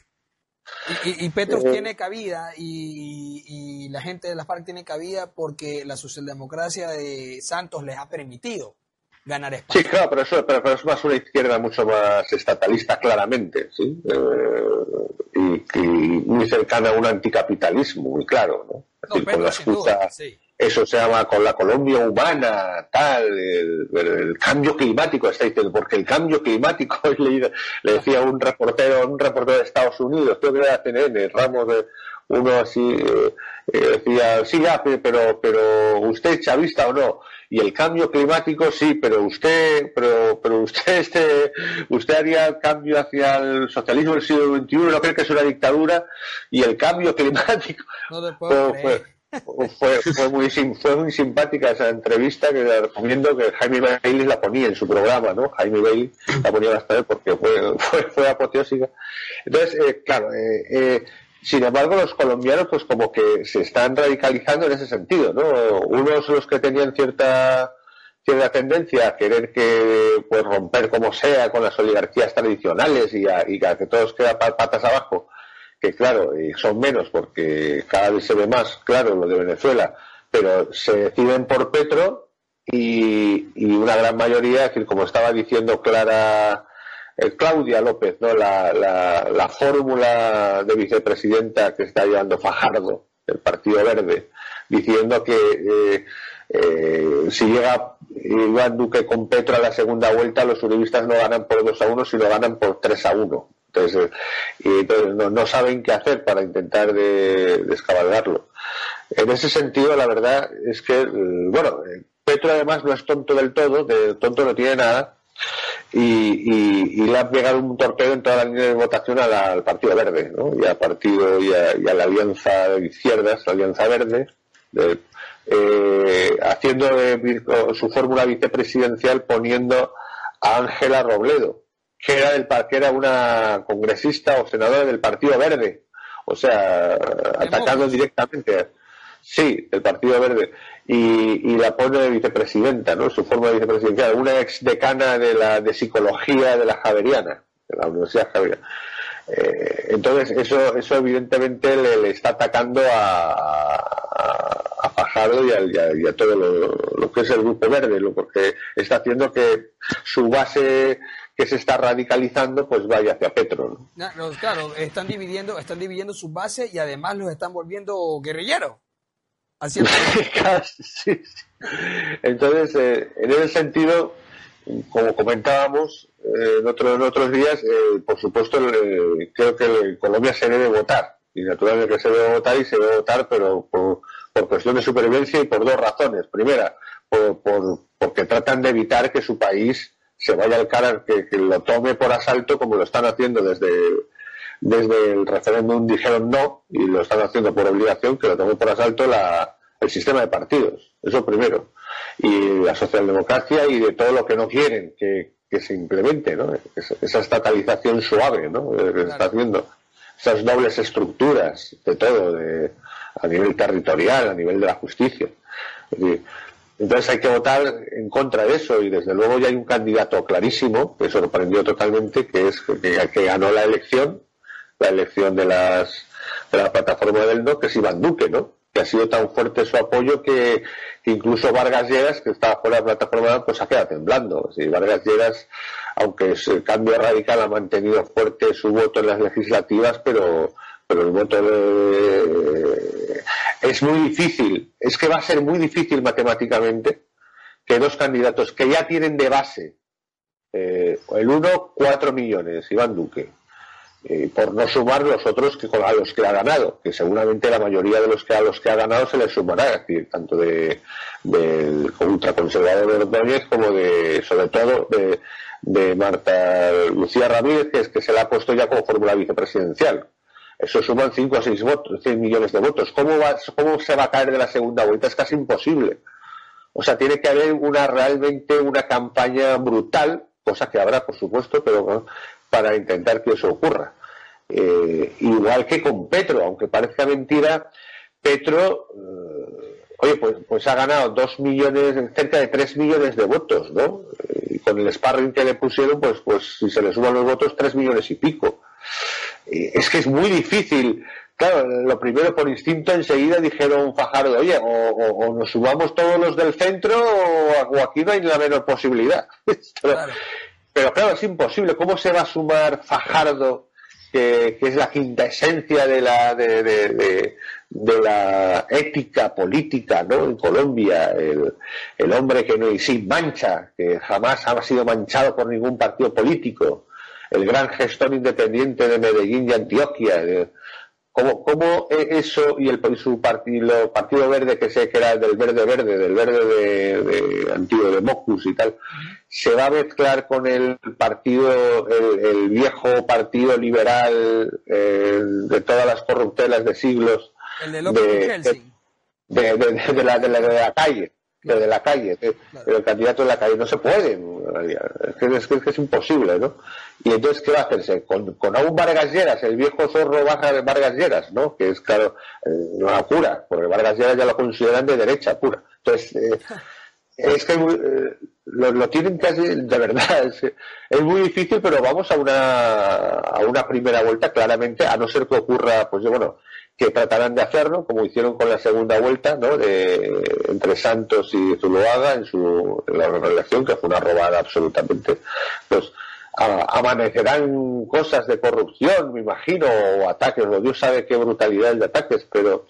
Y, Petros eh, tiene cabida y, la gente de la FARC tiene cabida porque la socialdemocracia de Santos les ha permitido ganar espacio. Sí, claro, pero eso, pero, es más una izquierda mucho más estatalista, claramente, ¿sí? Eh, y, muy cercana a un anticapitalismo, muy claro, ¿no? con la excusa, eso se llama con la Colombia humana, tal, el, cambio climático, está diciendo, porque el cambio climático, le, le decía un reportero, un reportero de Estados Unidos, creo que era CNN, Ramos de uno así eh, eh, decía, sí, ya, pero, pero usted chavista o no. Y el cambio climático, sí, pero usted, pero, pero usted, este, usted haría el cambio hacia el socialismo del siglo XXI, no cree que es una dictadura. Y el cambio climático. Fue, fue, muy, fue muy simpática esa entrevista que recomiendo que Jaime Bailey la ponía en su programa, ¿no? Jaime Bailey la ponía bastante porque fue, fue, fue apoteósica. Entonces, eh, claro, eh, eh, sin embargo, los colombianos, pues como que se están radicalizando en ese sentido, ¿no? Unos los que tenían cierta cierta tendencia a querer que pues romper como sea con las oligarquías tradicionales y a, que todos quedan patas abajo, que claro, son menos porque cada vez se ve más, claro, lo de Venezuela, pero se deciden por Petro y, y una gran mayoría, como estaba diciendo Clara eh, Claudia López, ¿no? La, la, fórmula de vicepresidenta que está llevando Fajardo, el Partido Verde, diciendo que eh, eh, si llega Iván Duque con Petro a la segunda vuelta, los uribistas no ganan por 2 a 1, sino ganan por 3 a 1. Entonces, y no, saben qué hacer para intentar de, descabalgarlo. En ese sentido, la verdad es que, bueno, Petro además no es tonto del todo, de tonto no tiene nada, y, le ha pegado un torpedo en toda la línea de votación al Partido Verde, ¿no? y al partido y a, la Alianza de Izquierdas, la Alianza Verde, eh, haciendo su fórmula vicepresidencial poniendo a Ángela Robledo, que era del que era una congresista o senadora del Partido Verde, o sea, atacando directamente. Sí, el Partido Verde y, la pone de vicepresidenta, ¿no? Su forma de vicepresidenta, una ex decana de la de psicología de la Javeriana, de la Universidad Javeriana. Eh, entonces eso eso evidentemente le, está atacando a, a, Fajardo y a, todo lo, que es el grupo verde, lo porque está haciendo que su base que se está radicalizando pues vaya hacia Petro. ¿no? claro, están dividiendo, están dividiendo su base y además los están volviendo guerrilleros. Entonces, eh, en ese sentido, como comentábamos eh, en, otros días, eh, por supuesto, creo que Colombia se debe votar. Y naturalmente que se debe votar y se debe votar, pero por, cuestión de supervivencia y por dos razones. Primera, por, porque tratan de evitar que su país se vaya al cara, que, que lo tome por asalto como lo están haciendo desde desde el referéndum dijeron no y lo están haciendo por obligación, que lo tomó por asalto la, el sistema de partidos. Eso primero. Y la socialdemocracia y de todo lo que no quieren que, se implemente, ¿no? Esa, estatalización suave, ¿no? Que está haciendo. Esas dobles estructuras de todo, de, a nivel territorial, a nivel de la justicia. Entonces hay que votar en contra de eso y desde luego ya hay un candidato clarísimo que sorprendió totalmente, que es que, que ganó la elección la elección de las de la plataforma del no, que es Iván Duque, ¿no? Que ha sido tan fuerte su apoyo que, incluso Vargas Lleras, que estaba fuera la plataforma, pues ha quedado temblando. Si Vargas Lleras, aunque el cambio radical ha mantenido fuerte su voto en las legislativas, pero pero el voto de... es muy difícil, es que va a ser muy difícil matemáticamente que dos candidatos que ya tienen de base eh, el uno, cuatro millones, Iván Duque, eh, por no sumar los otros que a los que ha ganado, que seguramente la mayoría de los que a los que ha ganado se les sumará, es decir, tanto de del ultraconservador de Ordóñez como de, sobre todo, de, de Marta Lucía Ramírez, que es que se le ha puesto ya como fórmula vicepresidencial. Eso suman 5 o 6 votos, 100 millones de votos. ¿Cómo, ¿Cómo se va a caer de la segunda vuelta? Es casi imposible. O sea, tiene que haber una realmente una campaña brutal, cosa que habrá, por supuesto, pero para intentar que eso ocurra. Eh, igual que con Petro, aunque parezca mentira, Petro, eh, oye, pues, pues ha ganado dos millones, cerca de tres millones de votos, ¿no? Y con el sparring que le pusieron, pues, pues si se le suman los votos, tres millones y pico. Es que es muy difícil. Claro, lo primero por instinto enseguida dijeron Fajardo, oye, o, nos subamos todos los del centro o, aquí no hay la menor posibilidad. Pero claro, es imposible. ¿Cómo se va a sumar Fajardo, que, es la quinta esencia de la, de, la ética política ¿no? en Colombia? El, hombre que no y sin mancha, que jamás ha sido manchado por ningún partido político el gran gestor independiente de Medellín y Antioquia. ¿Cómo, cómo eso y el su partido, partido verde que sé que era del verde verde, del verde de, antiguo de Mocus y tal, se va a mezclar con el partido, el, viejo partido liberal eh, de todas las corruptelas de siglos? El de de, de, la, de la calle de la calle, pero el candidato de la calle no se puede, es que es, imposible, ¿no? Y entonces, ¿qué va a hacerse? Con, con aún Vargas Lleras, el viejo zorro baja de Vargas Lleras, ¿no? Que es, claro, eh, una pura, porque Vargas Lleras ya lo consideran de derecha pura. Entonces, eh, es que eh, lo, tienen casi, de verdad, es, es, muy difícil, pero vamos a una, a una primera vuelta, claramente, a no ser que ocurra, pues bueno, que tratarán de hacerlo, como hicieron con la segunda vuelta, ¿no? De, entre Santos y Zuloaga en su la relación, que fue una robada absolutamente. Pues amanecerán cosas de corrupción, me imagino, o ataques, o Dios sabe qué brutalidad de ataques, pero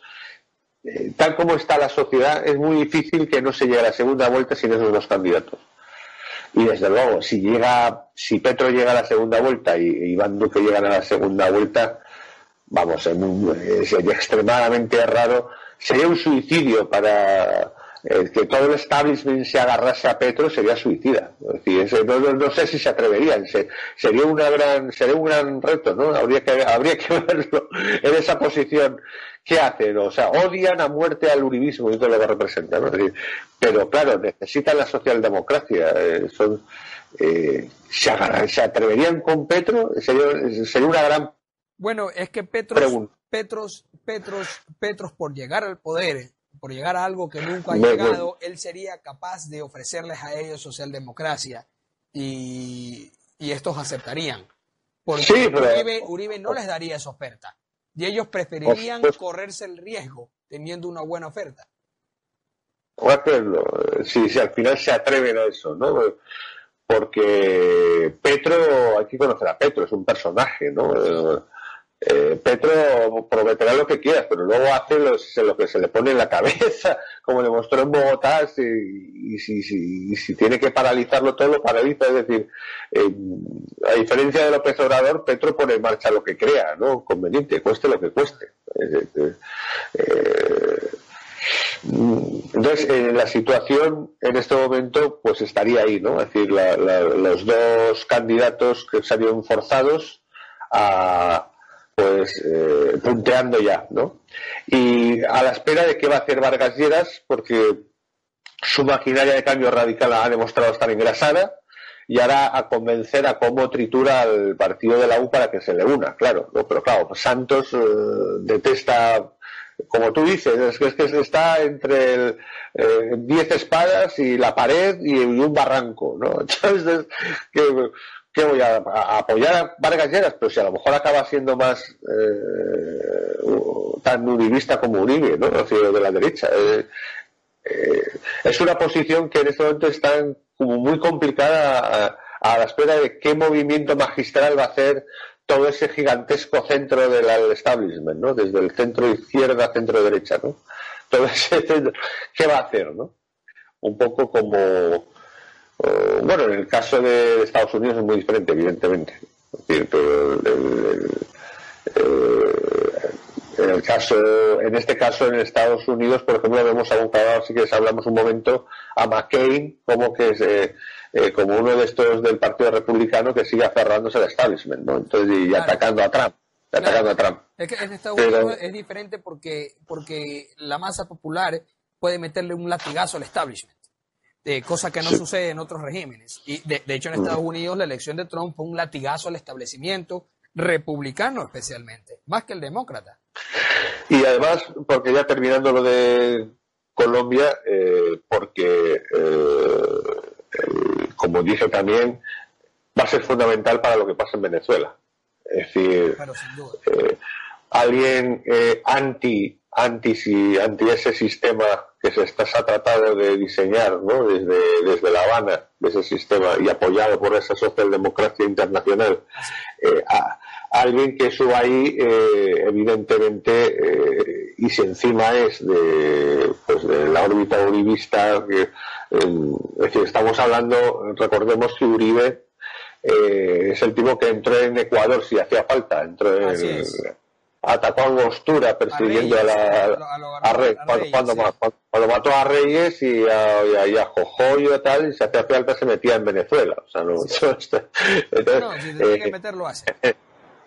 eh, tal como está la sociedad, es muy difícil que no se llegue a la segunda vuelta sin esos dos candidatos. Y desde luego, si llega, si Petro llega a la segunda vuelta y Iván Duque llega a la segunda vuelta, vamos, eh, sería extremadamente raro, sería un suicidio para el que todo el establishment se agarrase a Petro sería suicida. no, sé si se atreverían, sería una gran, sería un gran reto, ¿no? Habría que, habría que verlo en esa posición. ¿Qué hacen? O sea, odian a muerte al uribismo y todo lo que representa, ¿no? pero claro, necesitan la socialdemocracia, eh, son, eh, se, se atreverían con Petro, sería, sería una gran bueno, es que Petros, Petros, Petros, Petros, por llegar al poder, por llegar a algo que nunca ha llegado, él sería capaz de ofrecerles a ellos socialdemocracia y, y estos aceptarían. Porque Uribe, no les daría esa oferta. Y ellos preferirían correrse el riesgo teniendo una buena oferta. Si, si al final se atreven a eso, ¿no? Porque Petro, hay que conocer a Petro, es un personaje, ¿no? Eh, Petro prometerá lo que quieras, pero luego hace lo que se le pone en la cabeza, como le mostró en Bogotá, y, si, tiene que paralizarlo todo, lo paraliza. Es decir, eh, a diferencia de López Obrador, Petro pone en marcha lo que crea, ¿no? Conveniente, cueste lo que cueste. Eh, entonces, la situación en este momento, pues estaría ahí, ¿no? Es decir, los dos candidatos que salieron forzados a pues eh, punteando ya, ¿no? Y a la espera de qué va a hacer Vargas Lleras, porque su maquinaria de cambio radical ha demostrado estar engrasada y ahora a convencer a cómo tritura al partido de la U para que se le una, claro. Pero claro, Santos eh, detesta, como tú dices, es que, es que está entre 10 eh, espadas y la pared y, un barranco, ¿no? Entonces, que, ¿qué voy a, apoyar a Vargas Lleras? Pero si a lo mejor acaba siendo más eh, tan uribista como Uribe, ¿no? de la derecha. Eh, eh, es una posición que en este momento está como muy complicada a, la espera de qué movimiento magistral va a hacer todo ese gigantesco centro del establishment, ¿no? Desde el centro izquierda, centro derecha, ¿no? Todo ese centro, ¿qué va a hacer, no? Un poco como eh, bueno, en el caso de Estados Unidos es muy diferente, evidentemente. pero en el caso, en este caso en Estados Unidos, por ejemplo, vemos a un caballo, así que hablamos un momento a McCain como que es eh, eh, como uno de estos del Partido Republicano que sigue aferrándose al establishment, ¿no? Entonces y, atacando a Trump. Atacando a Trump. Es que en Estados Unidos es diferente porque, porque la masa popular puede meterle un latigazo al establishment cosa que no sucede en otros regímenes. Y de, hecho en Estados Unidos la elección de Trump fue un latigazo al establecimiento republicano especialmente, más que el demócrata. Y además, porque ya terminando lo de Colombia, eh, porque, eh, como dije también, va a ser fundamental para lo que pasa en Venezuela. Es decir, eh, alguien eh, anti, anti, anti ese sistema que se, está, se ha tratado de diseñar ¿no? desde, desde La Habana, de ese sistema, y apoyado por esa socialdemocracia internacional, eh, a, alguien que suba ahí, eh, evidentemente, eh, y si encima es de, pues de la órbita uribista, que, es decir, estamos hablando, recordemos que Uribe eh, es el tipo que entró en Ecuador si hacía falta, entró en, atacó a Angostura persiguiendo a, la a, Reyes, cuando, mató a Reyes y a, y a, Jojoyo y tal, y si hacía falta se metía en Venezuela. O sea, no, entonces, si tiene que meterlo hace.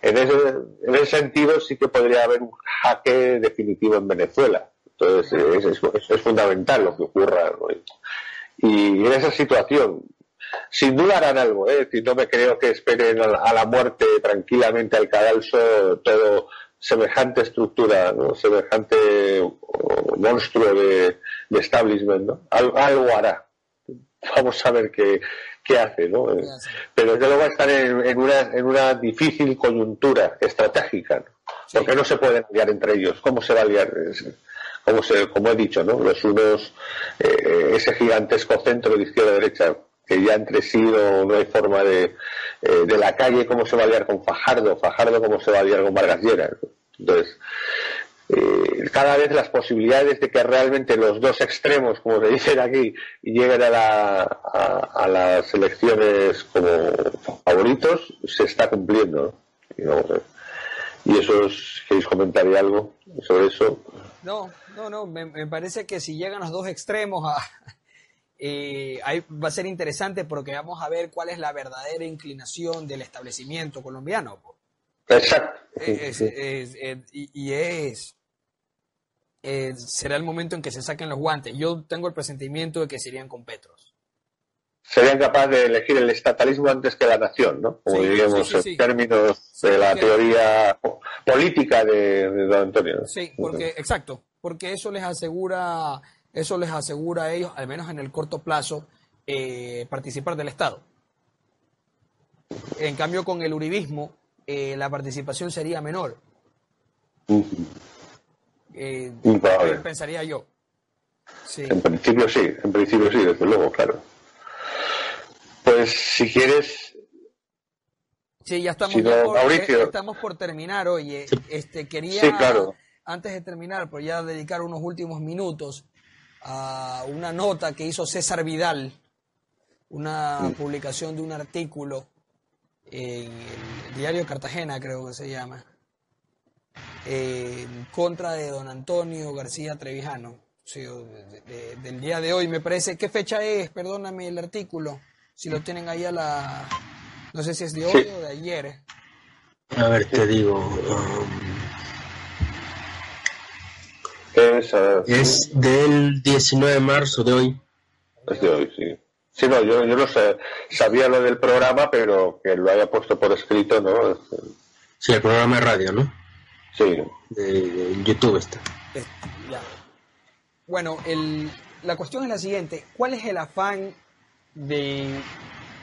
En ese, en ese sentido sí que podría haber un jaque definitivo en Venezuela. Entonces es, es, fundamental lo que ocurra. Y en esa situación, sin duda harán algo, ¿eh? no me creo que esperen a la muerte tranquilamente al cadalso todo semejante estructura, ¿no? semejante monstruo de, establishment, ¿no? algo hará. Vamos a ver qué, qué hace, ¿no? Pero desde luego estar en, en, una, en una difícil coyuntura estratégica, porque no se pueden aliar entre ellos. ¿Cómo se va a aliar? Como, se, como he dicho, ¿no? Los unos, eh, ese gigantesco centro de izquierda-derecha, que ya entre sí no, hay forma de, eh, de la calle, ¿cómo se va a aliar con Fajardo? Fajardo, ¿cómo se va a aliar con Vargas Lleras? Entonces, eh, cada vez las posibilidades de que realmente los dos extremos, como se dicen aquí, lleguen a, la, a, las elecciones como favoritos, se está cumpliendo. Y, eso, ¿queréis comentar algo sobre eso? No, no, no, me, parece que si llegan los dos extremos a, eh, ahí va a ser interesante porque vamos a ver cuál es la verdadera inclinación del establecimiento colombiano. Exacto. y, es eh, será el momento en que se saquen los guantes. Yo tengo el presentimiento de que serían con Petros. Serían capaces de elegir el estatalismo antes que la nación, ¿no? Como diríamos en términos de la teoría política de, don Antonio. Sí, porque, exacto, porque eso les asegura, eso les asegura a ellos, al menos en el corto plazo, eh, participar del Estado. En cambio, con el uribismo, eh, la participación sería menor. Eh, pensaría yo. En principio sí, en principio sí, desde luego, claro. Pues si quieres. Sí, ya estamos, por, eh, estamos por terminar, oye. Este, quería, antes de terminar, pues ya dedicar unos últimos minutos a una nota que hizo César Vidal, una publicación de un artículo en el diario Cartagena, creo que se llama, en contra de don Antonio García Trevijano. del día de hoy, me parece. ¿Qué fecha es? Perdóname el artículo. Si lo tienen ahí a la. No sé si es de hoy o de ayer. A ver, te digo. Um, es, del 19 de marzo de hoy. Es de hoy, sí. Sí, no, yo, yo no sé, sabía lo del programa, pero que lo haya puesto por escrito, ¿no? Sí, el programa de radio, ¿no? Sí. De, YouTube está. Bueno, el, la cuestión es la siguiente. ¿Cuál es el afán de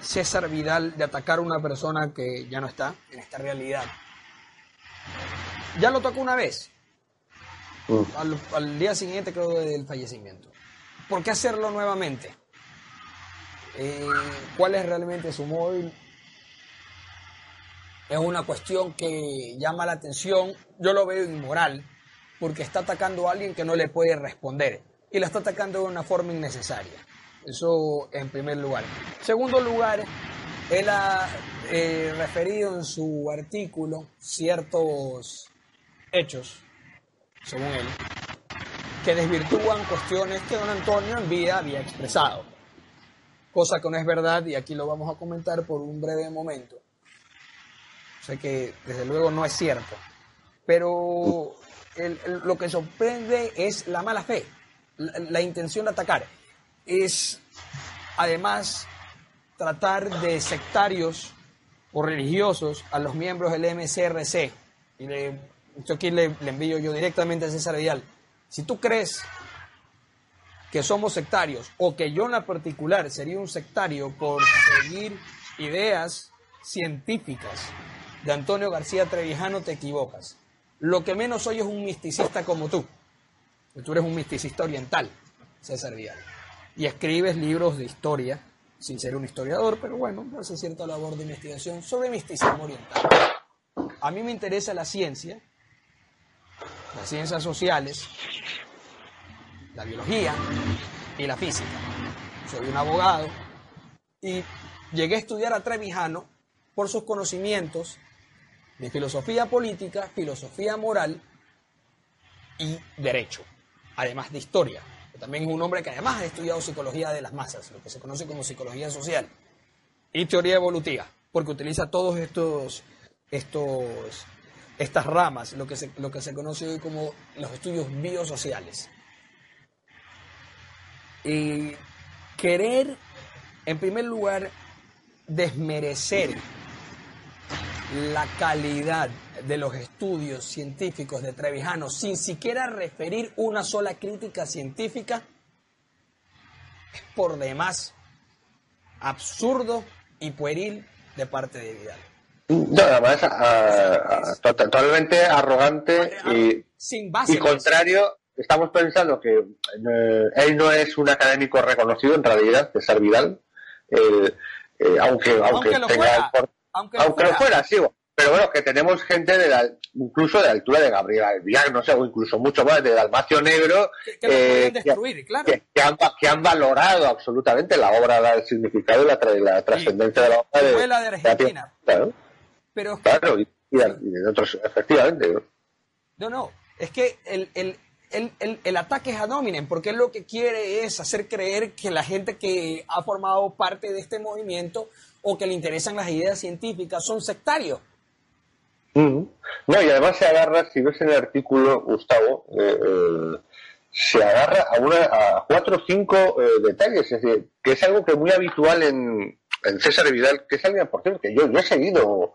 César Vidal de atacar a una persona que ya no está en esta realidad? Ya lo tocó una vez. Al, día siguiente, creo, del fallecimiento. ¿Por qué hacerlo nuevamente? Eh, ¿Cuál es realmente su móvil? es una cuestión que llama la atención. Yo lo veo inmoral porque está atacando a alguien que no le puede responder y la está atacando de una forma innecesaria. Eso en primer lugar. Segundo lugar, él ha eh, referido en su artículo ciertos hechos, según él, que desvirtúan cuestiones que don Antonio en vida había expresado. Cosa que no es verdad y aquí lo vamos a comentar por un breve momento sé que desde luego no es cierto. Pero lo que sorprende es la mala fe, la, intención de atacar. Es además tratar de sectarios o religiosos a los miembros del MCRC. Y le, aquí le, envío yo directamente a César Vidal. Si tú crees que somos sectarios o que yo en la particular sería un sectario por seguir ideas científicas de Antonio García Trevijano te equivocas. Lo que menos soy es un misticista como tú. Tú eres un misticista oriental, César Vidal. Y escribes libros de historia, sin ser un historiador, pero bueno, hace cierta labor de investigación sobre misticismo oriental. A mí me interesa la ciencia, las ciencias sociales, la biología y la física. Soy un abogado y llegué a estudiar a Trevijano por sus conocimientos de filosofía política, filosofía moral y derecho, además de historia. También es un hombre que además ha estudiado psicología de las masas, lo que se conoce como psicología social, y teoría evolutiva, porque utiliza todos estos, estos, estas ramas, lo que, se, lo que se conoce hoy como los estudios biosociales. Y querer, en primer lugar, desmerecer la calidad de los estudios científicos de Trevijano sin siquiera referir una sola crítica científica es por demás absurdo y pueril de parte de Vidal. No, además, totalmente arrogante y, sin base, y contrario. Estamos pensando que eh, él no es un académico reconocido en realidad, César Vidal, eh, eh, aunque, aunque, lo tenga fuera, por- aunque, aunque lo fuera. sí. Pero bueno, que tenemos gente de la, incluso de la altura de Gabriel Albiar, no sé, o incluso mucho más, de Dalmacio Negro, que, que eh, que- destruir, claro. que, han, valorado absolutamente la obra, el significado y la, la trascendencia de la obra de, de Argentina. Pero es que- claro, y, de otros, efectivamente. ¿no? no, no, es que el, el, el, el, el ataque es a Dominen, porque él lo que quiere es hacer creer que la gente que ha formado parte de este movimiento o que le interesan las ideas científicas son sectarios. No, y además se agarra, si ves en el artículo, Gustavo, eh, eh, se agarra a, una, a cuatro o cinco eh, detalles, es decir, que es algo que es muy habitual en, en César Vidal, que es alguien, por cierto, que yo, yo he seguido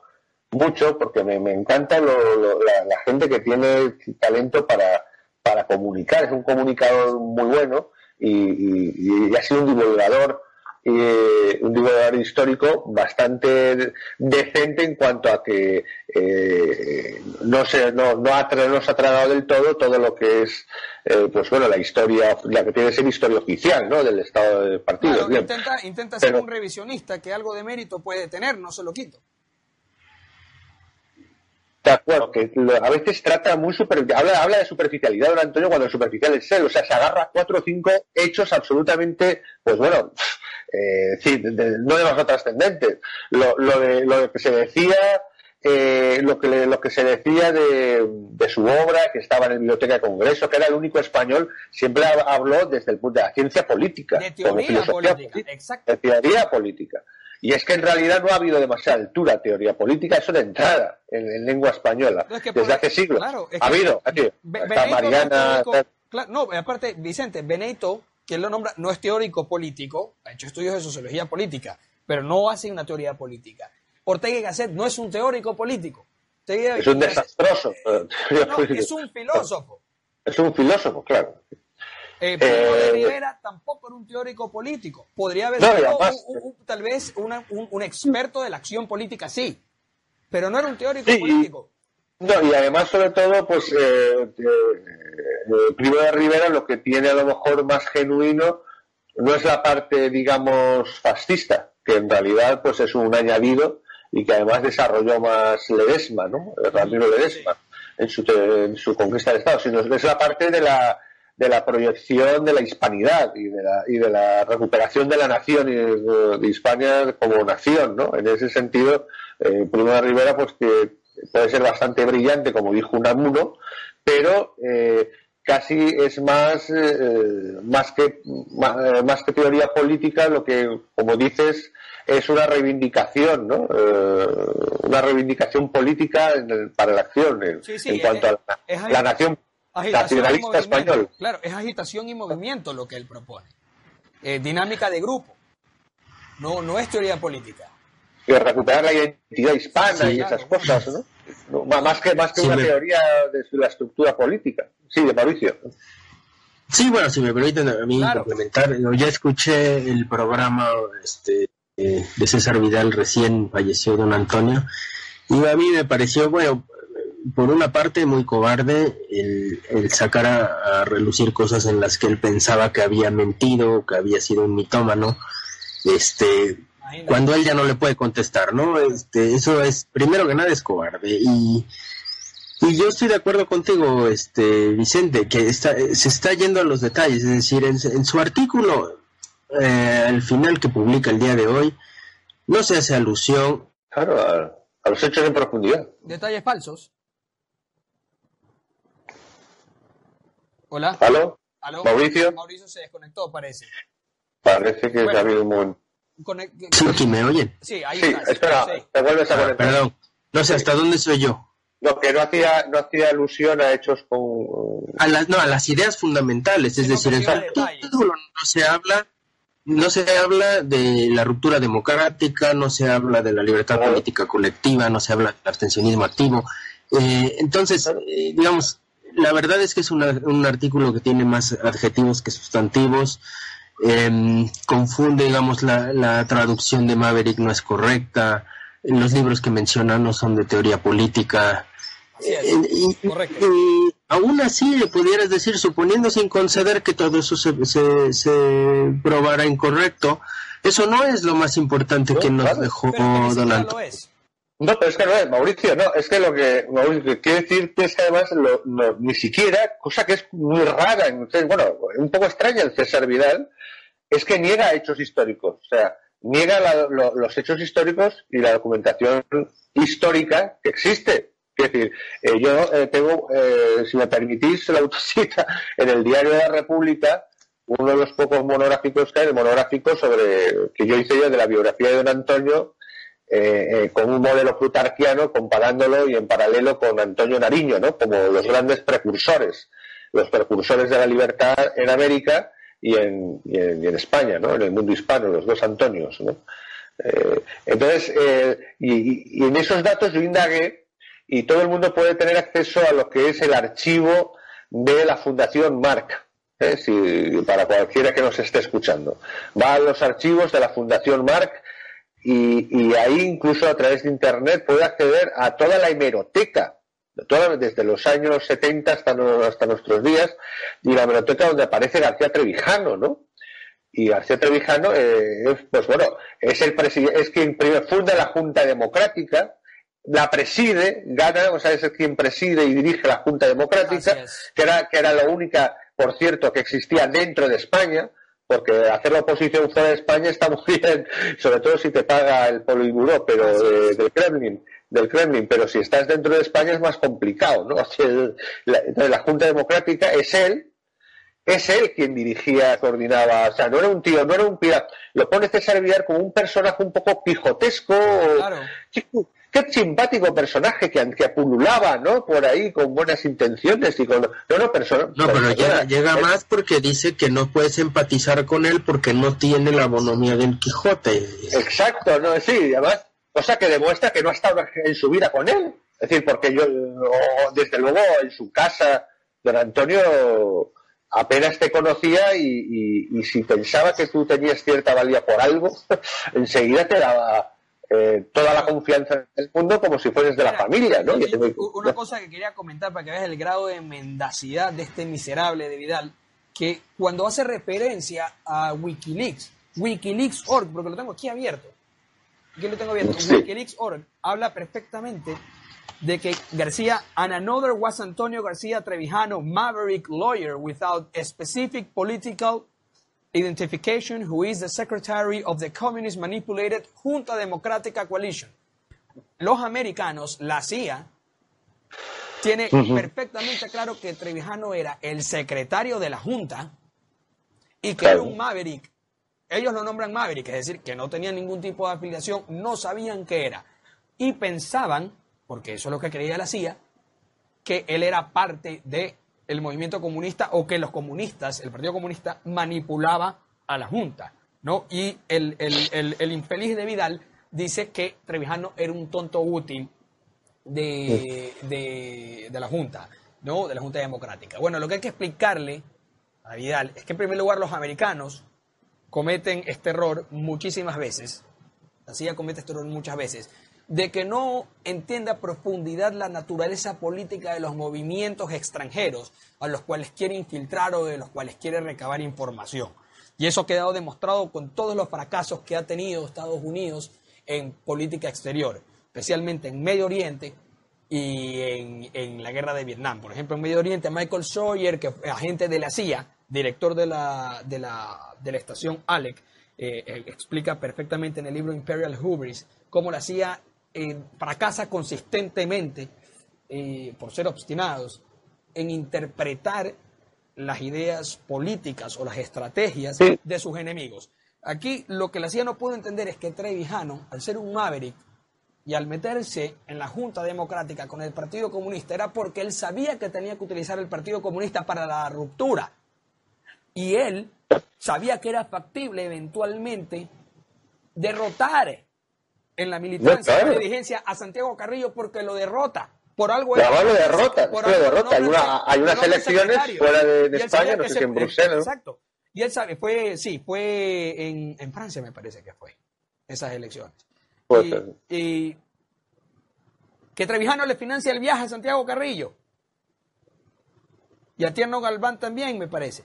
mucho porque me, me encanta lo- lo- la, la gente que tiene talento para, para comunicar, es un comunicador muy bueno y, y- y ha sido un divulgador eh, un divulgador histórico bastante decente en cuanto a que eh, no se no, no ha no se ha tragado del todo todo lo que es eh, pues bueno la historia la que tiene que ser historia oficial ¿no? del estado del partido Claro, intenta, intenta ser un revisionista que algo de mérito puede tener, no se lo quito. De acuerdo, que lo- a veces trata muy super, habla, habla de superficialidad don Antonio cuando el superficial es él, o sea, se agarra cuatro o cinco hechos absolutamente, pues bueno, eh, sí, de- de- no demasiado trascendentes. Lo, lo, de, lo que se decía, eh, lo, que le- lo que se decía de, de su obra, que estaba en la Biblioteca de Congreso, que era el único español, siempre hab- habló desde el punto de la ciencia política, De teoría filosofía política, exacto. de teoría política. Y es que en realidad no ha habido demasiada altura teoría política, eso de entrada en, en lengua española, No, es que desde hace siglos. claro, es ha habido, aquí, no es Mariana, teórico- está- claro, no, aparte, Vicente, Benito, que él lo nombra, no es teórico político, ha hecho estudios de sociología política, pero no hace una teoría política. Ortega y Gasset no es un teórico político. Ortega es un desastroso. eh, no, es un filósofo. Es un filósofo, claro. Eh, Primo de Eh, Rivera tampoco era un teórico político. Podría haber No, sido además- un- un- tal vez una- un, un experto de la acción política, sí, pero no era un teórico Sí, y- político. No, y además, sobre todo, pues, eh, eh, Primo de Rivera lo que tiene a lo mejor más genuino no es la parte, digamos, fascista, que en realidad, pues, es un añadido y que además desarrolló más Ledesma, ¿no? Eh, Ramiro Ledesma, en su, en su conquista del Estado, sino es la parte de la, de la proyección de la hispanidad y de la, y de la recuperación de la nación y de, de Hispania como nación, ¿no? En ese sentido, eh, Primo de Rivera, pues que puede ser bastante brillante, como dijo Unamuno, pero eh, casi es más, eh, más, que, más, eh, más que teoría política, lo que, como dices, es una reivindicación, ¿no? Eh, una reivindicación política en el- para la acción en, Sí, sí, en cuanto a la, la nación Agitación y nacionalista movimiento. español. Claro, es agitación y movimiento lo que él propone. Eh, dinámica de grupo. No, no es teoría política. Y recuperar la identidad hispana Sí, y claro. esas cosas, ¿no? No, má- Más que, más que Sí, una me- teoría de la estructura política. Sí, de Mauricio. Sí, bueno, si me permiten a mí Claro. complementar, yo ya escuché el programa este, eh, de César Vidal, recién falleció don Antonio, Y a mí me pareció, bueno, por una parte muy cobarde el, sacar a, relucir cosas en las que él pensaba que había mentido, que había sido un mitómano, este, cuando él ya no le puede contestar, ¿no? Este, eso es, primero que nada es cobarde y, y yo estoy de acuerdo contigo, este, Vicente, que está, se está yendo a los detalles, es decir, en, su artículo, eh, al final que publica el día de hoy, no se hace alusión. Claro, a los hechos en profundidad. Detalles falsos. Hola. ¿Aló? ¿Mauricio? Mauricio se desconectó, parece. Parece que ha habido un... Sí, ¿me oyen? Sí, ahí sí, espera, te vuelves a conectar. perdón, no sé, ¿hasta dónde soy yo? No, que no hacía, no hacía alusión a hechos con... A las, no, a las ideas fundamentales, es decir, en no se habla no se habla de la ruptura democrática, no se habla de la libertad política colectiva, no se habla del abstencionismo activo. Eh, entonces, eh, digamos, la verdad es que es un artículo que tiene más adjetivos que sustantivos. Em, confunde, digamos, la, traducción de Maverick no es correcta. Los libros que menciona no son de teoría política. Eh, y, aún así, le pudieras decir, suponiendo sin conceder que todo eso se, se, probara incorrecto, eso no es lo más importante que nos dejó Donald. No, pero es que no es, Mauricio, no, es que lo que Mauricio quiere decir que es que además ni siquiera, cosa que es muy rara, bueno, un poco extraña el César Vidal, es que niega hechos históricos, o sea, niega los hechos históricos y la documentación histórica que existe. Es decir, eh, yo eh, tengo, eh, si me permitís, la autocita en el Diario de la República, uno de los pocos monográficos que hay, el monográfico sobre que yo hice yo de la biografía de don Antonio, eh, eh, con un modelo plutarquiano, comparándolo y en paralelo con Antonio Nariño, ¿no? Como los grandes precursores, los precursores de la libertad en América y en, España, ¿no? En el mundo hispano, los dos Antonios, ¿no? Eh, entonces, y, y, en esos datos yo indagué y todo el mundo puede tener acceso a lo que es el archivo de la Fundación Marc, si, para cualquiera que nos esté escuchando. Va a los archivos de la Fundación Marc y, ahí incluso a través de Internet puede acceder a toda la hemeroteca, desde los años 70 hasta, hasta nuestros días, y la hemeroteca donde aparece García Trevijano, ¿no? Y García Trevijano, eh, pues bueno, es, el es quien primero funda la Junta Democrática, la preside, gana, o sea, es quien preside y dirige la Junta Democrática, que era, que era la única, por cierto, que existía dentro de España, porque hacer la oposición fuera de España está muy bien, sobre todo si te paga el Politburó, pero del Kremlin, del Kremlin, pero si estás dentro de España es más complicado, ¿no? entonces la Junta Democrática es él, es él quien dirigía, coordinaba, o sea, no era un tío, no era un pirata, lo pone César Villar como un personaje un poco pijotesco, claro qué simpático personaje que, que ¿no? Por ahí con buenas intenciones y con... No, no, no pero llega, llega más porque dice que no puedes empatizar con él porque no tiene la bonomía del Quijote. Exacto, no, sí, además, cosa que demuestra que no ha estado en su vida con él. Es decir, porque yo, desde luego, en su casa, don Antonio apenas te conocía y, y si pensaba que tú tenías cierta valía por algo, enseguida te daba eh, toda la confianza del mundo como si fueras de la familia, ¿no? Una cosa que quería comentar para que veas el grado de mendacidad de este miserable de Vidal, que cuando hace referencia a Wikileaks, Wikileaks.org, porque lo tengo aquí abierto, aquí lo tengo abierto, Wikileaks.org habla perfectamente de que García, and another was Antonio García Trevijano, maverick lawyer without a specific political Identification, who is the secretary of the Communist Manipulated Junta Democrática Coalition. Los americanos, la CIA, tiene perfectamente claro que Trevijano era el secretario de la Junta y que era un Maverick. Ellos lo nombran Maverick, es decir, que no tenía ningún tipo de afiliación, no sabían qué era. Y pensaban, porque eso es lo que creía la CIA, que él era parte de el movimiento comunista o que los comunistas, el Partido Comunista, manipulaba a la Junta. ¿no? Y el, infeliz de Vidal dice que Trevijano era un tonto útil de, de, la Junta, ¿no? de la Junta Democrática. Bueno, lo que hay que explicarle a Vidal es que en primer lugar los americanos cometen este error muchísimas veces. La CIA comete este error muchas veces. De que no entiende a profundidad la naturaleza política de los movimientos extranjeros a los cuales quiere infiltrar o de los cuales quiere recabar información. Y eso ha quedado demostrado con todos los fracasos que ha tenido Estados Unidos en política exterior, especialmente en Medio Oriente y en, la guerra de Vietnam. Por ejemplo, en Medio Oriente, Michael Sawyer, que fue agente de la CIA, director de la, de la, de la estación ALEC, eh, eh, explica perfectamente en el libro Imperial Hubris cómo la CIA eh, fracasa consistentemente por ser obstinados en interpretar las ideas políticas o las estrategias de sus enemigos. Aquí lo que la CIA no pudo entender es que Trevijano, al ser un maverick y al meterse en la Junta Democrática con el Partido Comunista, era porque él sabía que tenía que utilizar el Partido Comunista para la ruptura. Y él sabía que era factible eventualmente derrotar en la militancia de la dirigencia a Santiago Carrillo porque lo derrota. Por algo es, lo derrota, por derrota. Hay, una, hay unas elecciones fuera de, España, no sé si en Bruselas. Exacto. Y él sabe, fue, sí, fue en, en Francia me parece que fue, esas elecciones. y, y, que Trevijano le financia el viaje a Santiago Carrillo. Y a Tierno Galván también, me parece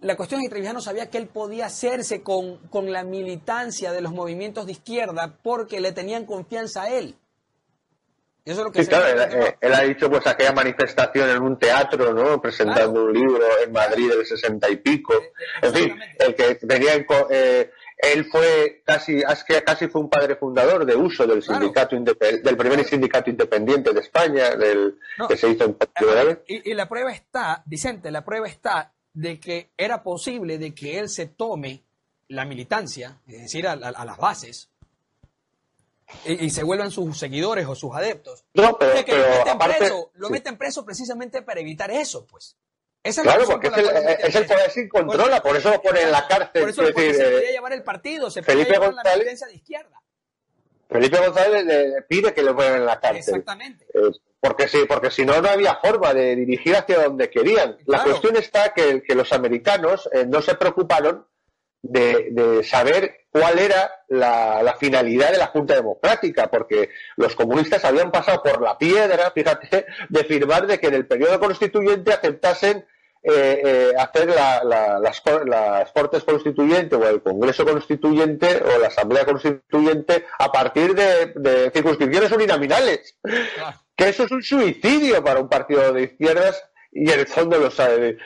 la cuestión es que Trevijano sabía que él podía hacerse con, con, la militancia de los movimientos de izquierda porque le tenían confianza a él. Eso es lo que sí, claro, él, ha dicho pues aquella manifestación en un teatro, ¿no? Presentando un libro en Madrid del sesenta y pico. Eh, en fin, el que venía eh, él fue casi, casi fue un padre fundador de uso del sindicato del primer sindicato independiente de España, del que se hizo en y, y la prueba está, Vicente, la prueba está de que era posible de que él se tome la militancia, es decir, a, las bases, y, se vuelvan sus seguidores o sus adeptos. No, pero, que lo, meten preso, lo meten preso precisamente para evitar eso, pues. Esa claro, porque es el, es el, poder sin controla, por, eso lo pone en la cárcel. Por eso se podía llevar el partido, se podía llevar la militancia de izquierda. Felipe González le, pide que lo pongan en la cárcel. Exactamente. Eh, porque sí, porque si no, no había forma de dirigir hacia donde querían. La cuestión está que, los americanos eh, no se preocuparon de, saber cuál era la, finalidad de la Junta Democrática, porque los comunistas habían pasado por la piedra, fíjate, de firmar de que en el periodo constituyente aceptasen eh, eh, hacer las, Cortes Constituyentes o el Congreso Constituyente o la Asamblea Constituyente a partir de, circunscripciones uninominales que eso es un suicidio para un partido de izquierdas y en el fondo lo sabe.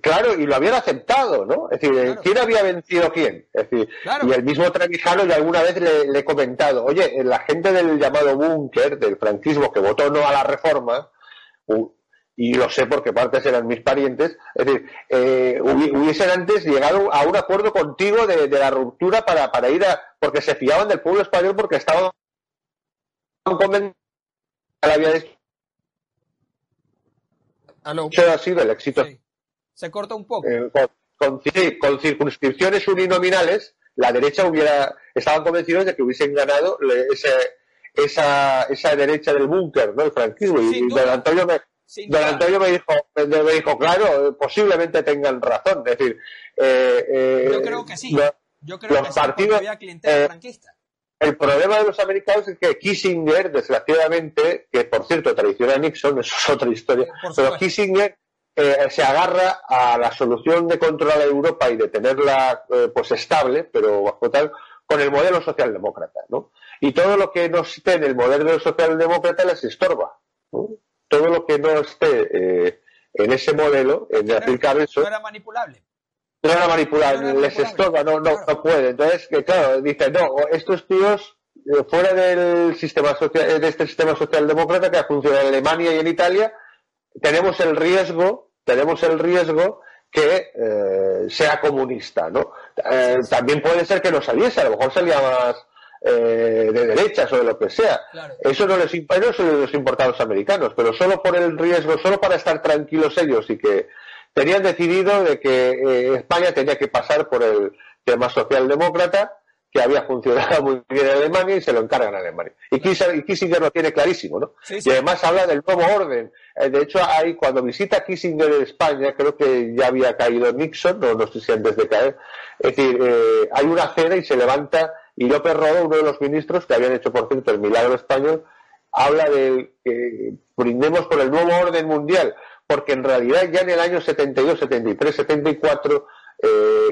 Claro, y lo habían aceptado, ¿no? Es decir, ¿quién había vencido a quién? Es decir, y el mismo Trevijano ya alguna vez le, he comentado, oye, la gente del llamado búnker, del franquismo, que votó no a la reforma, y lo sé porque partes eran mis parientes, es decir, eh, hubiesen antes llegado a un acuerdo contigo de, la ruptura para, para ir a, porque se fiaban del pueblo español porque estaban convencidos había ha sido el éxito. Se corta un poco. Eh, con, circunscripciones uninominales, la derecha hubiera, estaban convencidos de que hubiesen ganado esa, esa derecha del búnker, ¿no? El franquismo. y don Antonio me, don Antonio me dijo, me, dijo, claro, posiblemente tengan razón. Es decir, eh, eh, yo creo que sí. yo creo que partidos, había clientela franquista. El problema de los americanos es que Kissinger, desgraciadamente, que por cierto traiciona a Nixon, eso es otra historia, pero Kissinger eh, se agarra a la solución de controlar a Europa y de tenerla eh, pues estable, pero bajo tal, con el modelo socialdemócrata, ¿no? Y todo lo que no esté en el modelo socialdemócrata les estorba, Todo lo que no esté eh, en ese modelo, en aplicar eso... No era manipulable no era manipular, les estorba, no, no, no puede. Entonces, que claro, dice, no, estos tíos eh, fuera del sistema social, de este sistema socialdemócrata que ha funcionado en Alemania y en Italia, tenemos el riesgo, tenemos el riesgo que eh, sea comunista, ¿no? Eh, también puede ser que no saliese, a lo mejor salía más de derechas o de lo que sea. Eso no les, no les importa a los americanos, pero solo por el riesgo, solo para estar tranquilos ellos y que tenían decidido de que eh, España tenía que pasar por el tema socialdemócrata que había funcionado muy bien en Alemania y se lo encargan a Alemania. Y Kissinger, lo tiene clarísimo, ¿no? Y además habla del nuevo orden. Eh, de hecho, hay, cuando visita Kissinger en España, creo que ya había caído Nixon, no, no sé si antes de caer, es decir, eh, hay una cena y se levanta Y López Rodo, uno de los ministros que habían hecho, por cierto, el milagro español, habla de que brindemos por el nuevo orden mundial, porque en realidad ya en el año 72, 73, 74,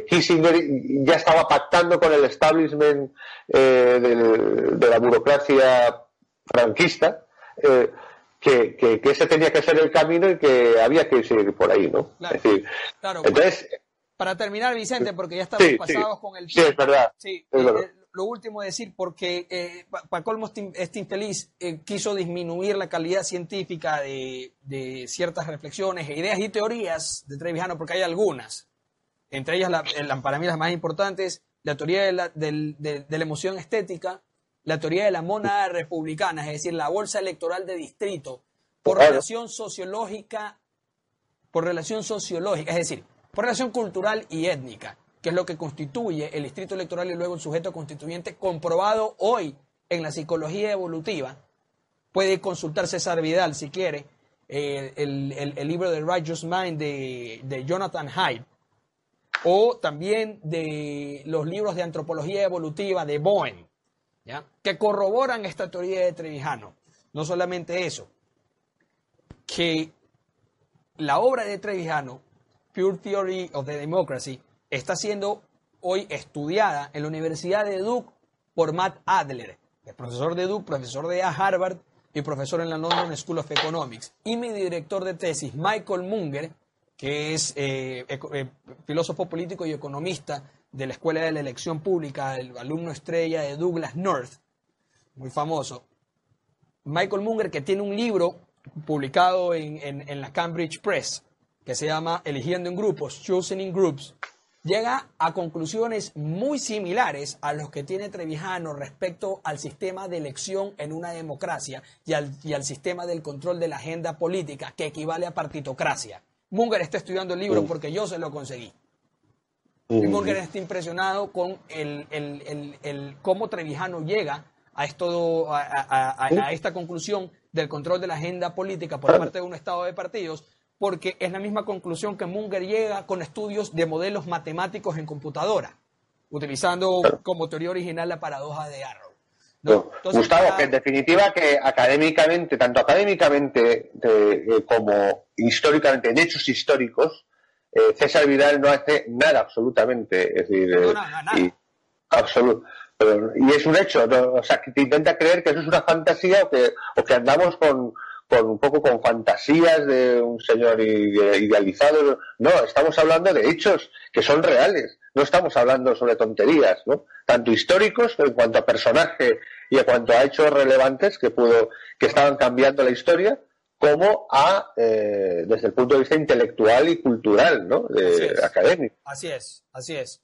Kissinger ya estaba pactando con el establishment eh, de la burocracia franquista. Eh, que, ese tenía que ser el camino y que había que seguir por ahí, ¿no? Claro, entonces, para terminar, Vicente, porque ya estamos pasados con el tiempo. Sí, es verdad. Sí, eh, lo último decir, porque eh, para colmo este infeliz eh, quiso disminuir la calidad científica de, ciertas reflexiones, e ideas y teorías de Trevijano, porque hay algunas. Entre ellas, la, para mí las más importantes, la teoría de la, de la emoción estética, la teoría de la monada republicana, es decir, la bolsa electoral de distrito, por relación sociológica, por relación sociológica, es decir, por relación cultural y étnica, que es lo que constituye el distrito electoral y luego el sujeto constituyente, comprobado hoy en la psicología evolutiva. Puede consultar César Vidal si quiere, el, libro de Righteous Mind de, de Jonathan Hyde, o también de los libros de antropología evolutiva de Bowen que corroboran esta teoría de Trevijano. No solamente eso, que la obra de Trevijano, Pure Theory of the Democracy, está siendo hoy estudiada en la Universidad de Duke por Matt Adler, es profesor de Duke, profesor de Harvard y profesor en la London School of Economics. Y mi director de tesis, Michael Munger, que es eh, eh, filósofo político y economista de la Escuela de la Elección Pública, el alumno estrella de Douglas North, muy famoso. Michael Munger, que tiene un libro publicado en, la Cambridge Press, que se llama Eligiendo en Grupos, Choosing in Groups, llega a conclusiones muy similares a los que tiene Trevijano respecto al sistema de elección en una democracia y al, y al sistema del control de la agenda política, que equivale a partitocracia. Munger está estudiando el libro porque yo se lo conseguí. Y Morgan está impresionado con el, el, cómo Trevijano llega a, esto, a, esta conclusión del control de la agenda política por parte de un Estado de partidos, porque es la misma conclusión que Munger llega con estudios de modelos matemáticos en computadora, utilizando como teoría original la paradoja de Arrow. Gustavo, que en definitiva que académicamente, tanto académicamente eh, como históricamente, en hechos históricos, eh, César Vidal no hace nada absolutamente. Es decir, eh, Y, y es un hecho, o sea, que te intenta creer que eso es una fantasía o que, o que andamos con, con un poco con fantasías de un señor idealizado. No, estamos hablando de hechos que son reales. No estamos hablando sobre tonterías, ¿no? Tanto históricos en cuanto a personaje y en cuanto a hechos relevantes que pudo, que estaban cambiando la historia, como a, eh, desde el punto de vista intelectual y cultural, ¿no? académico. Así es, así es.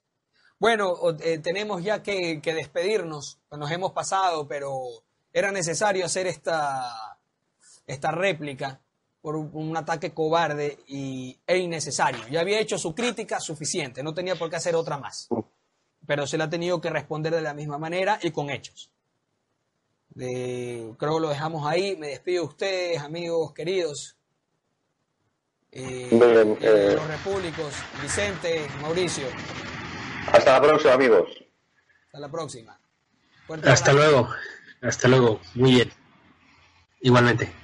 Bueno, eh, tenemos ya que, despedirnos, nos hemos pasado, pero era necesario hacer esta, esta réplica por un, ataque cobarde y, e innecesario. Ya había hecho su crítica suficiente, no tenía por qué hacer otra más. Pero se le ha tenido que responder de la misma manera y con hechos creo que lo dejamos ahí. Me despido de ustedes, amigos queridos. Eh, eh, los repúblicos, Vicente, Mauricio. Hasta la próxima, amigos. Hasta la próxima. Hasta luego. Hasta luego. Muy bien. Igualmente.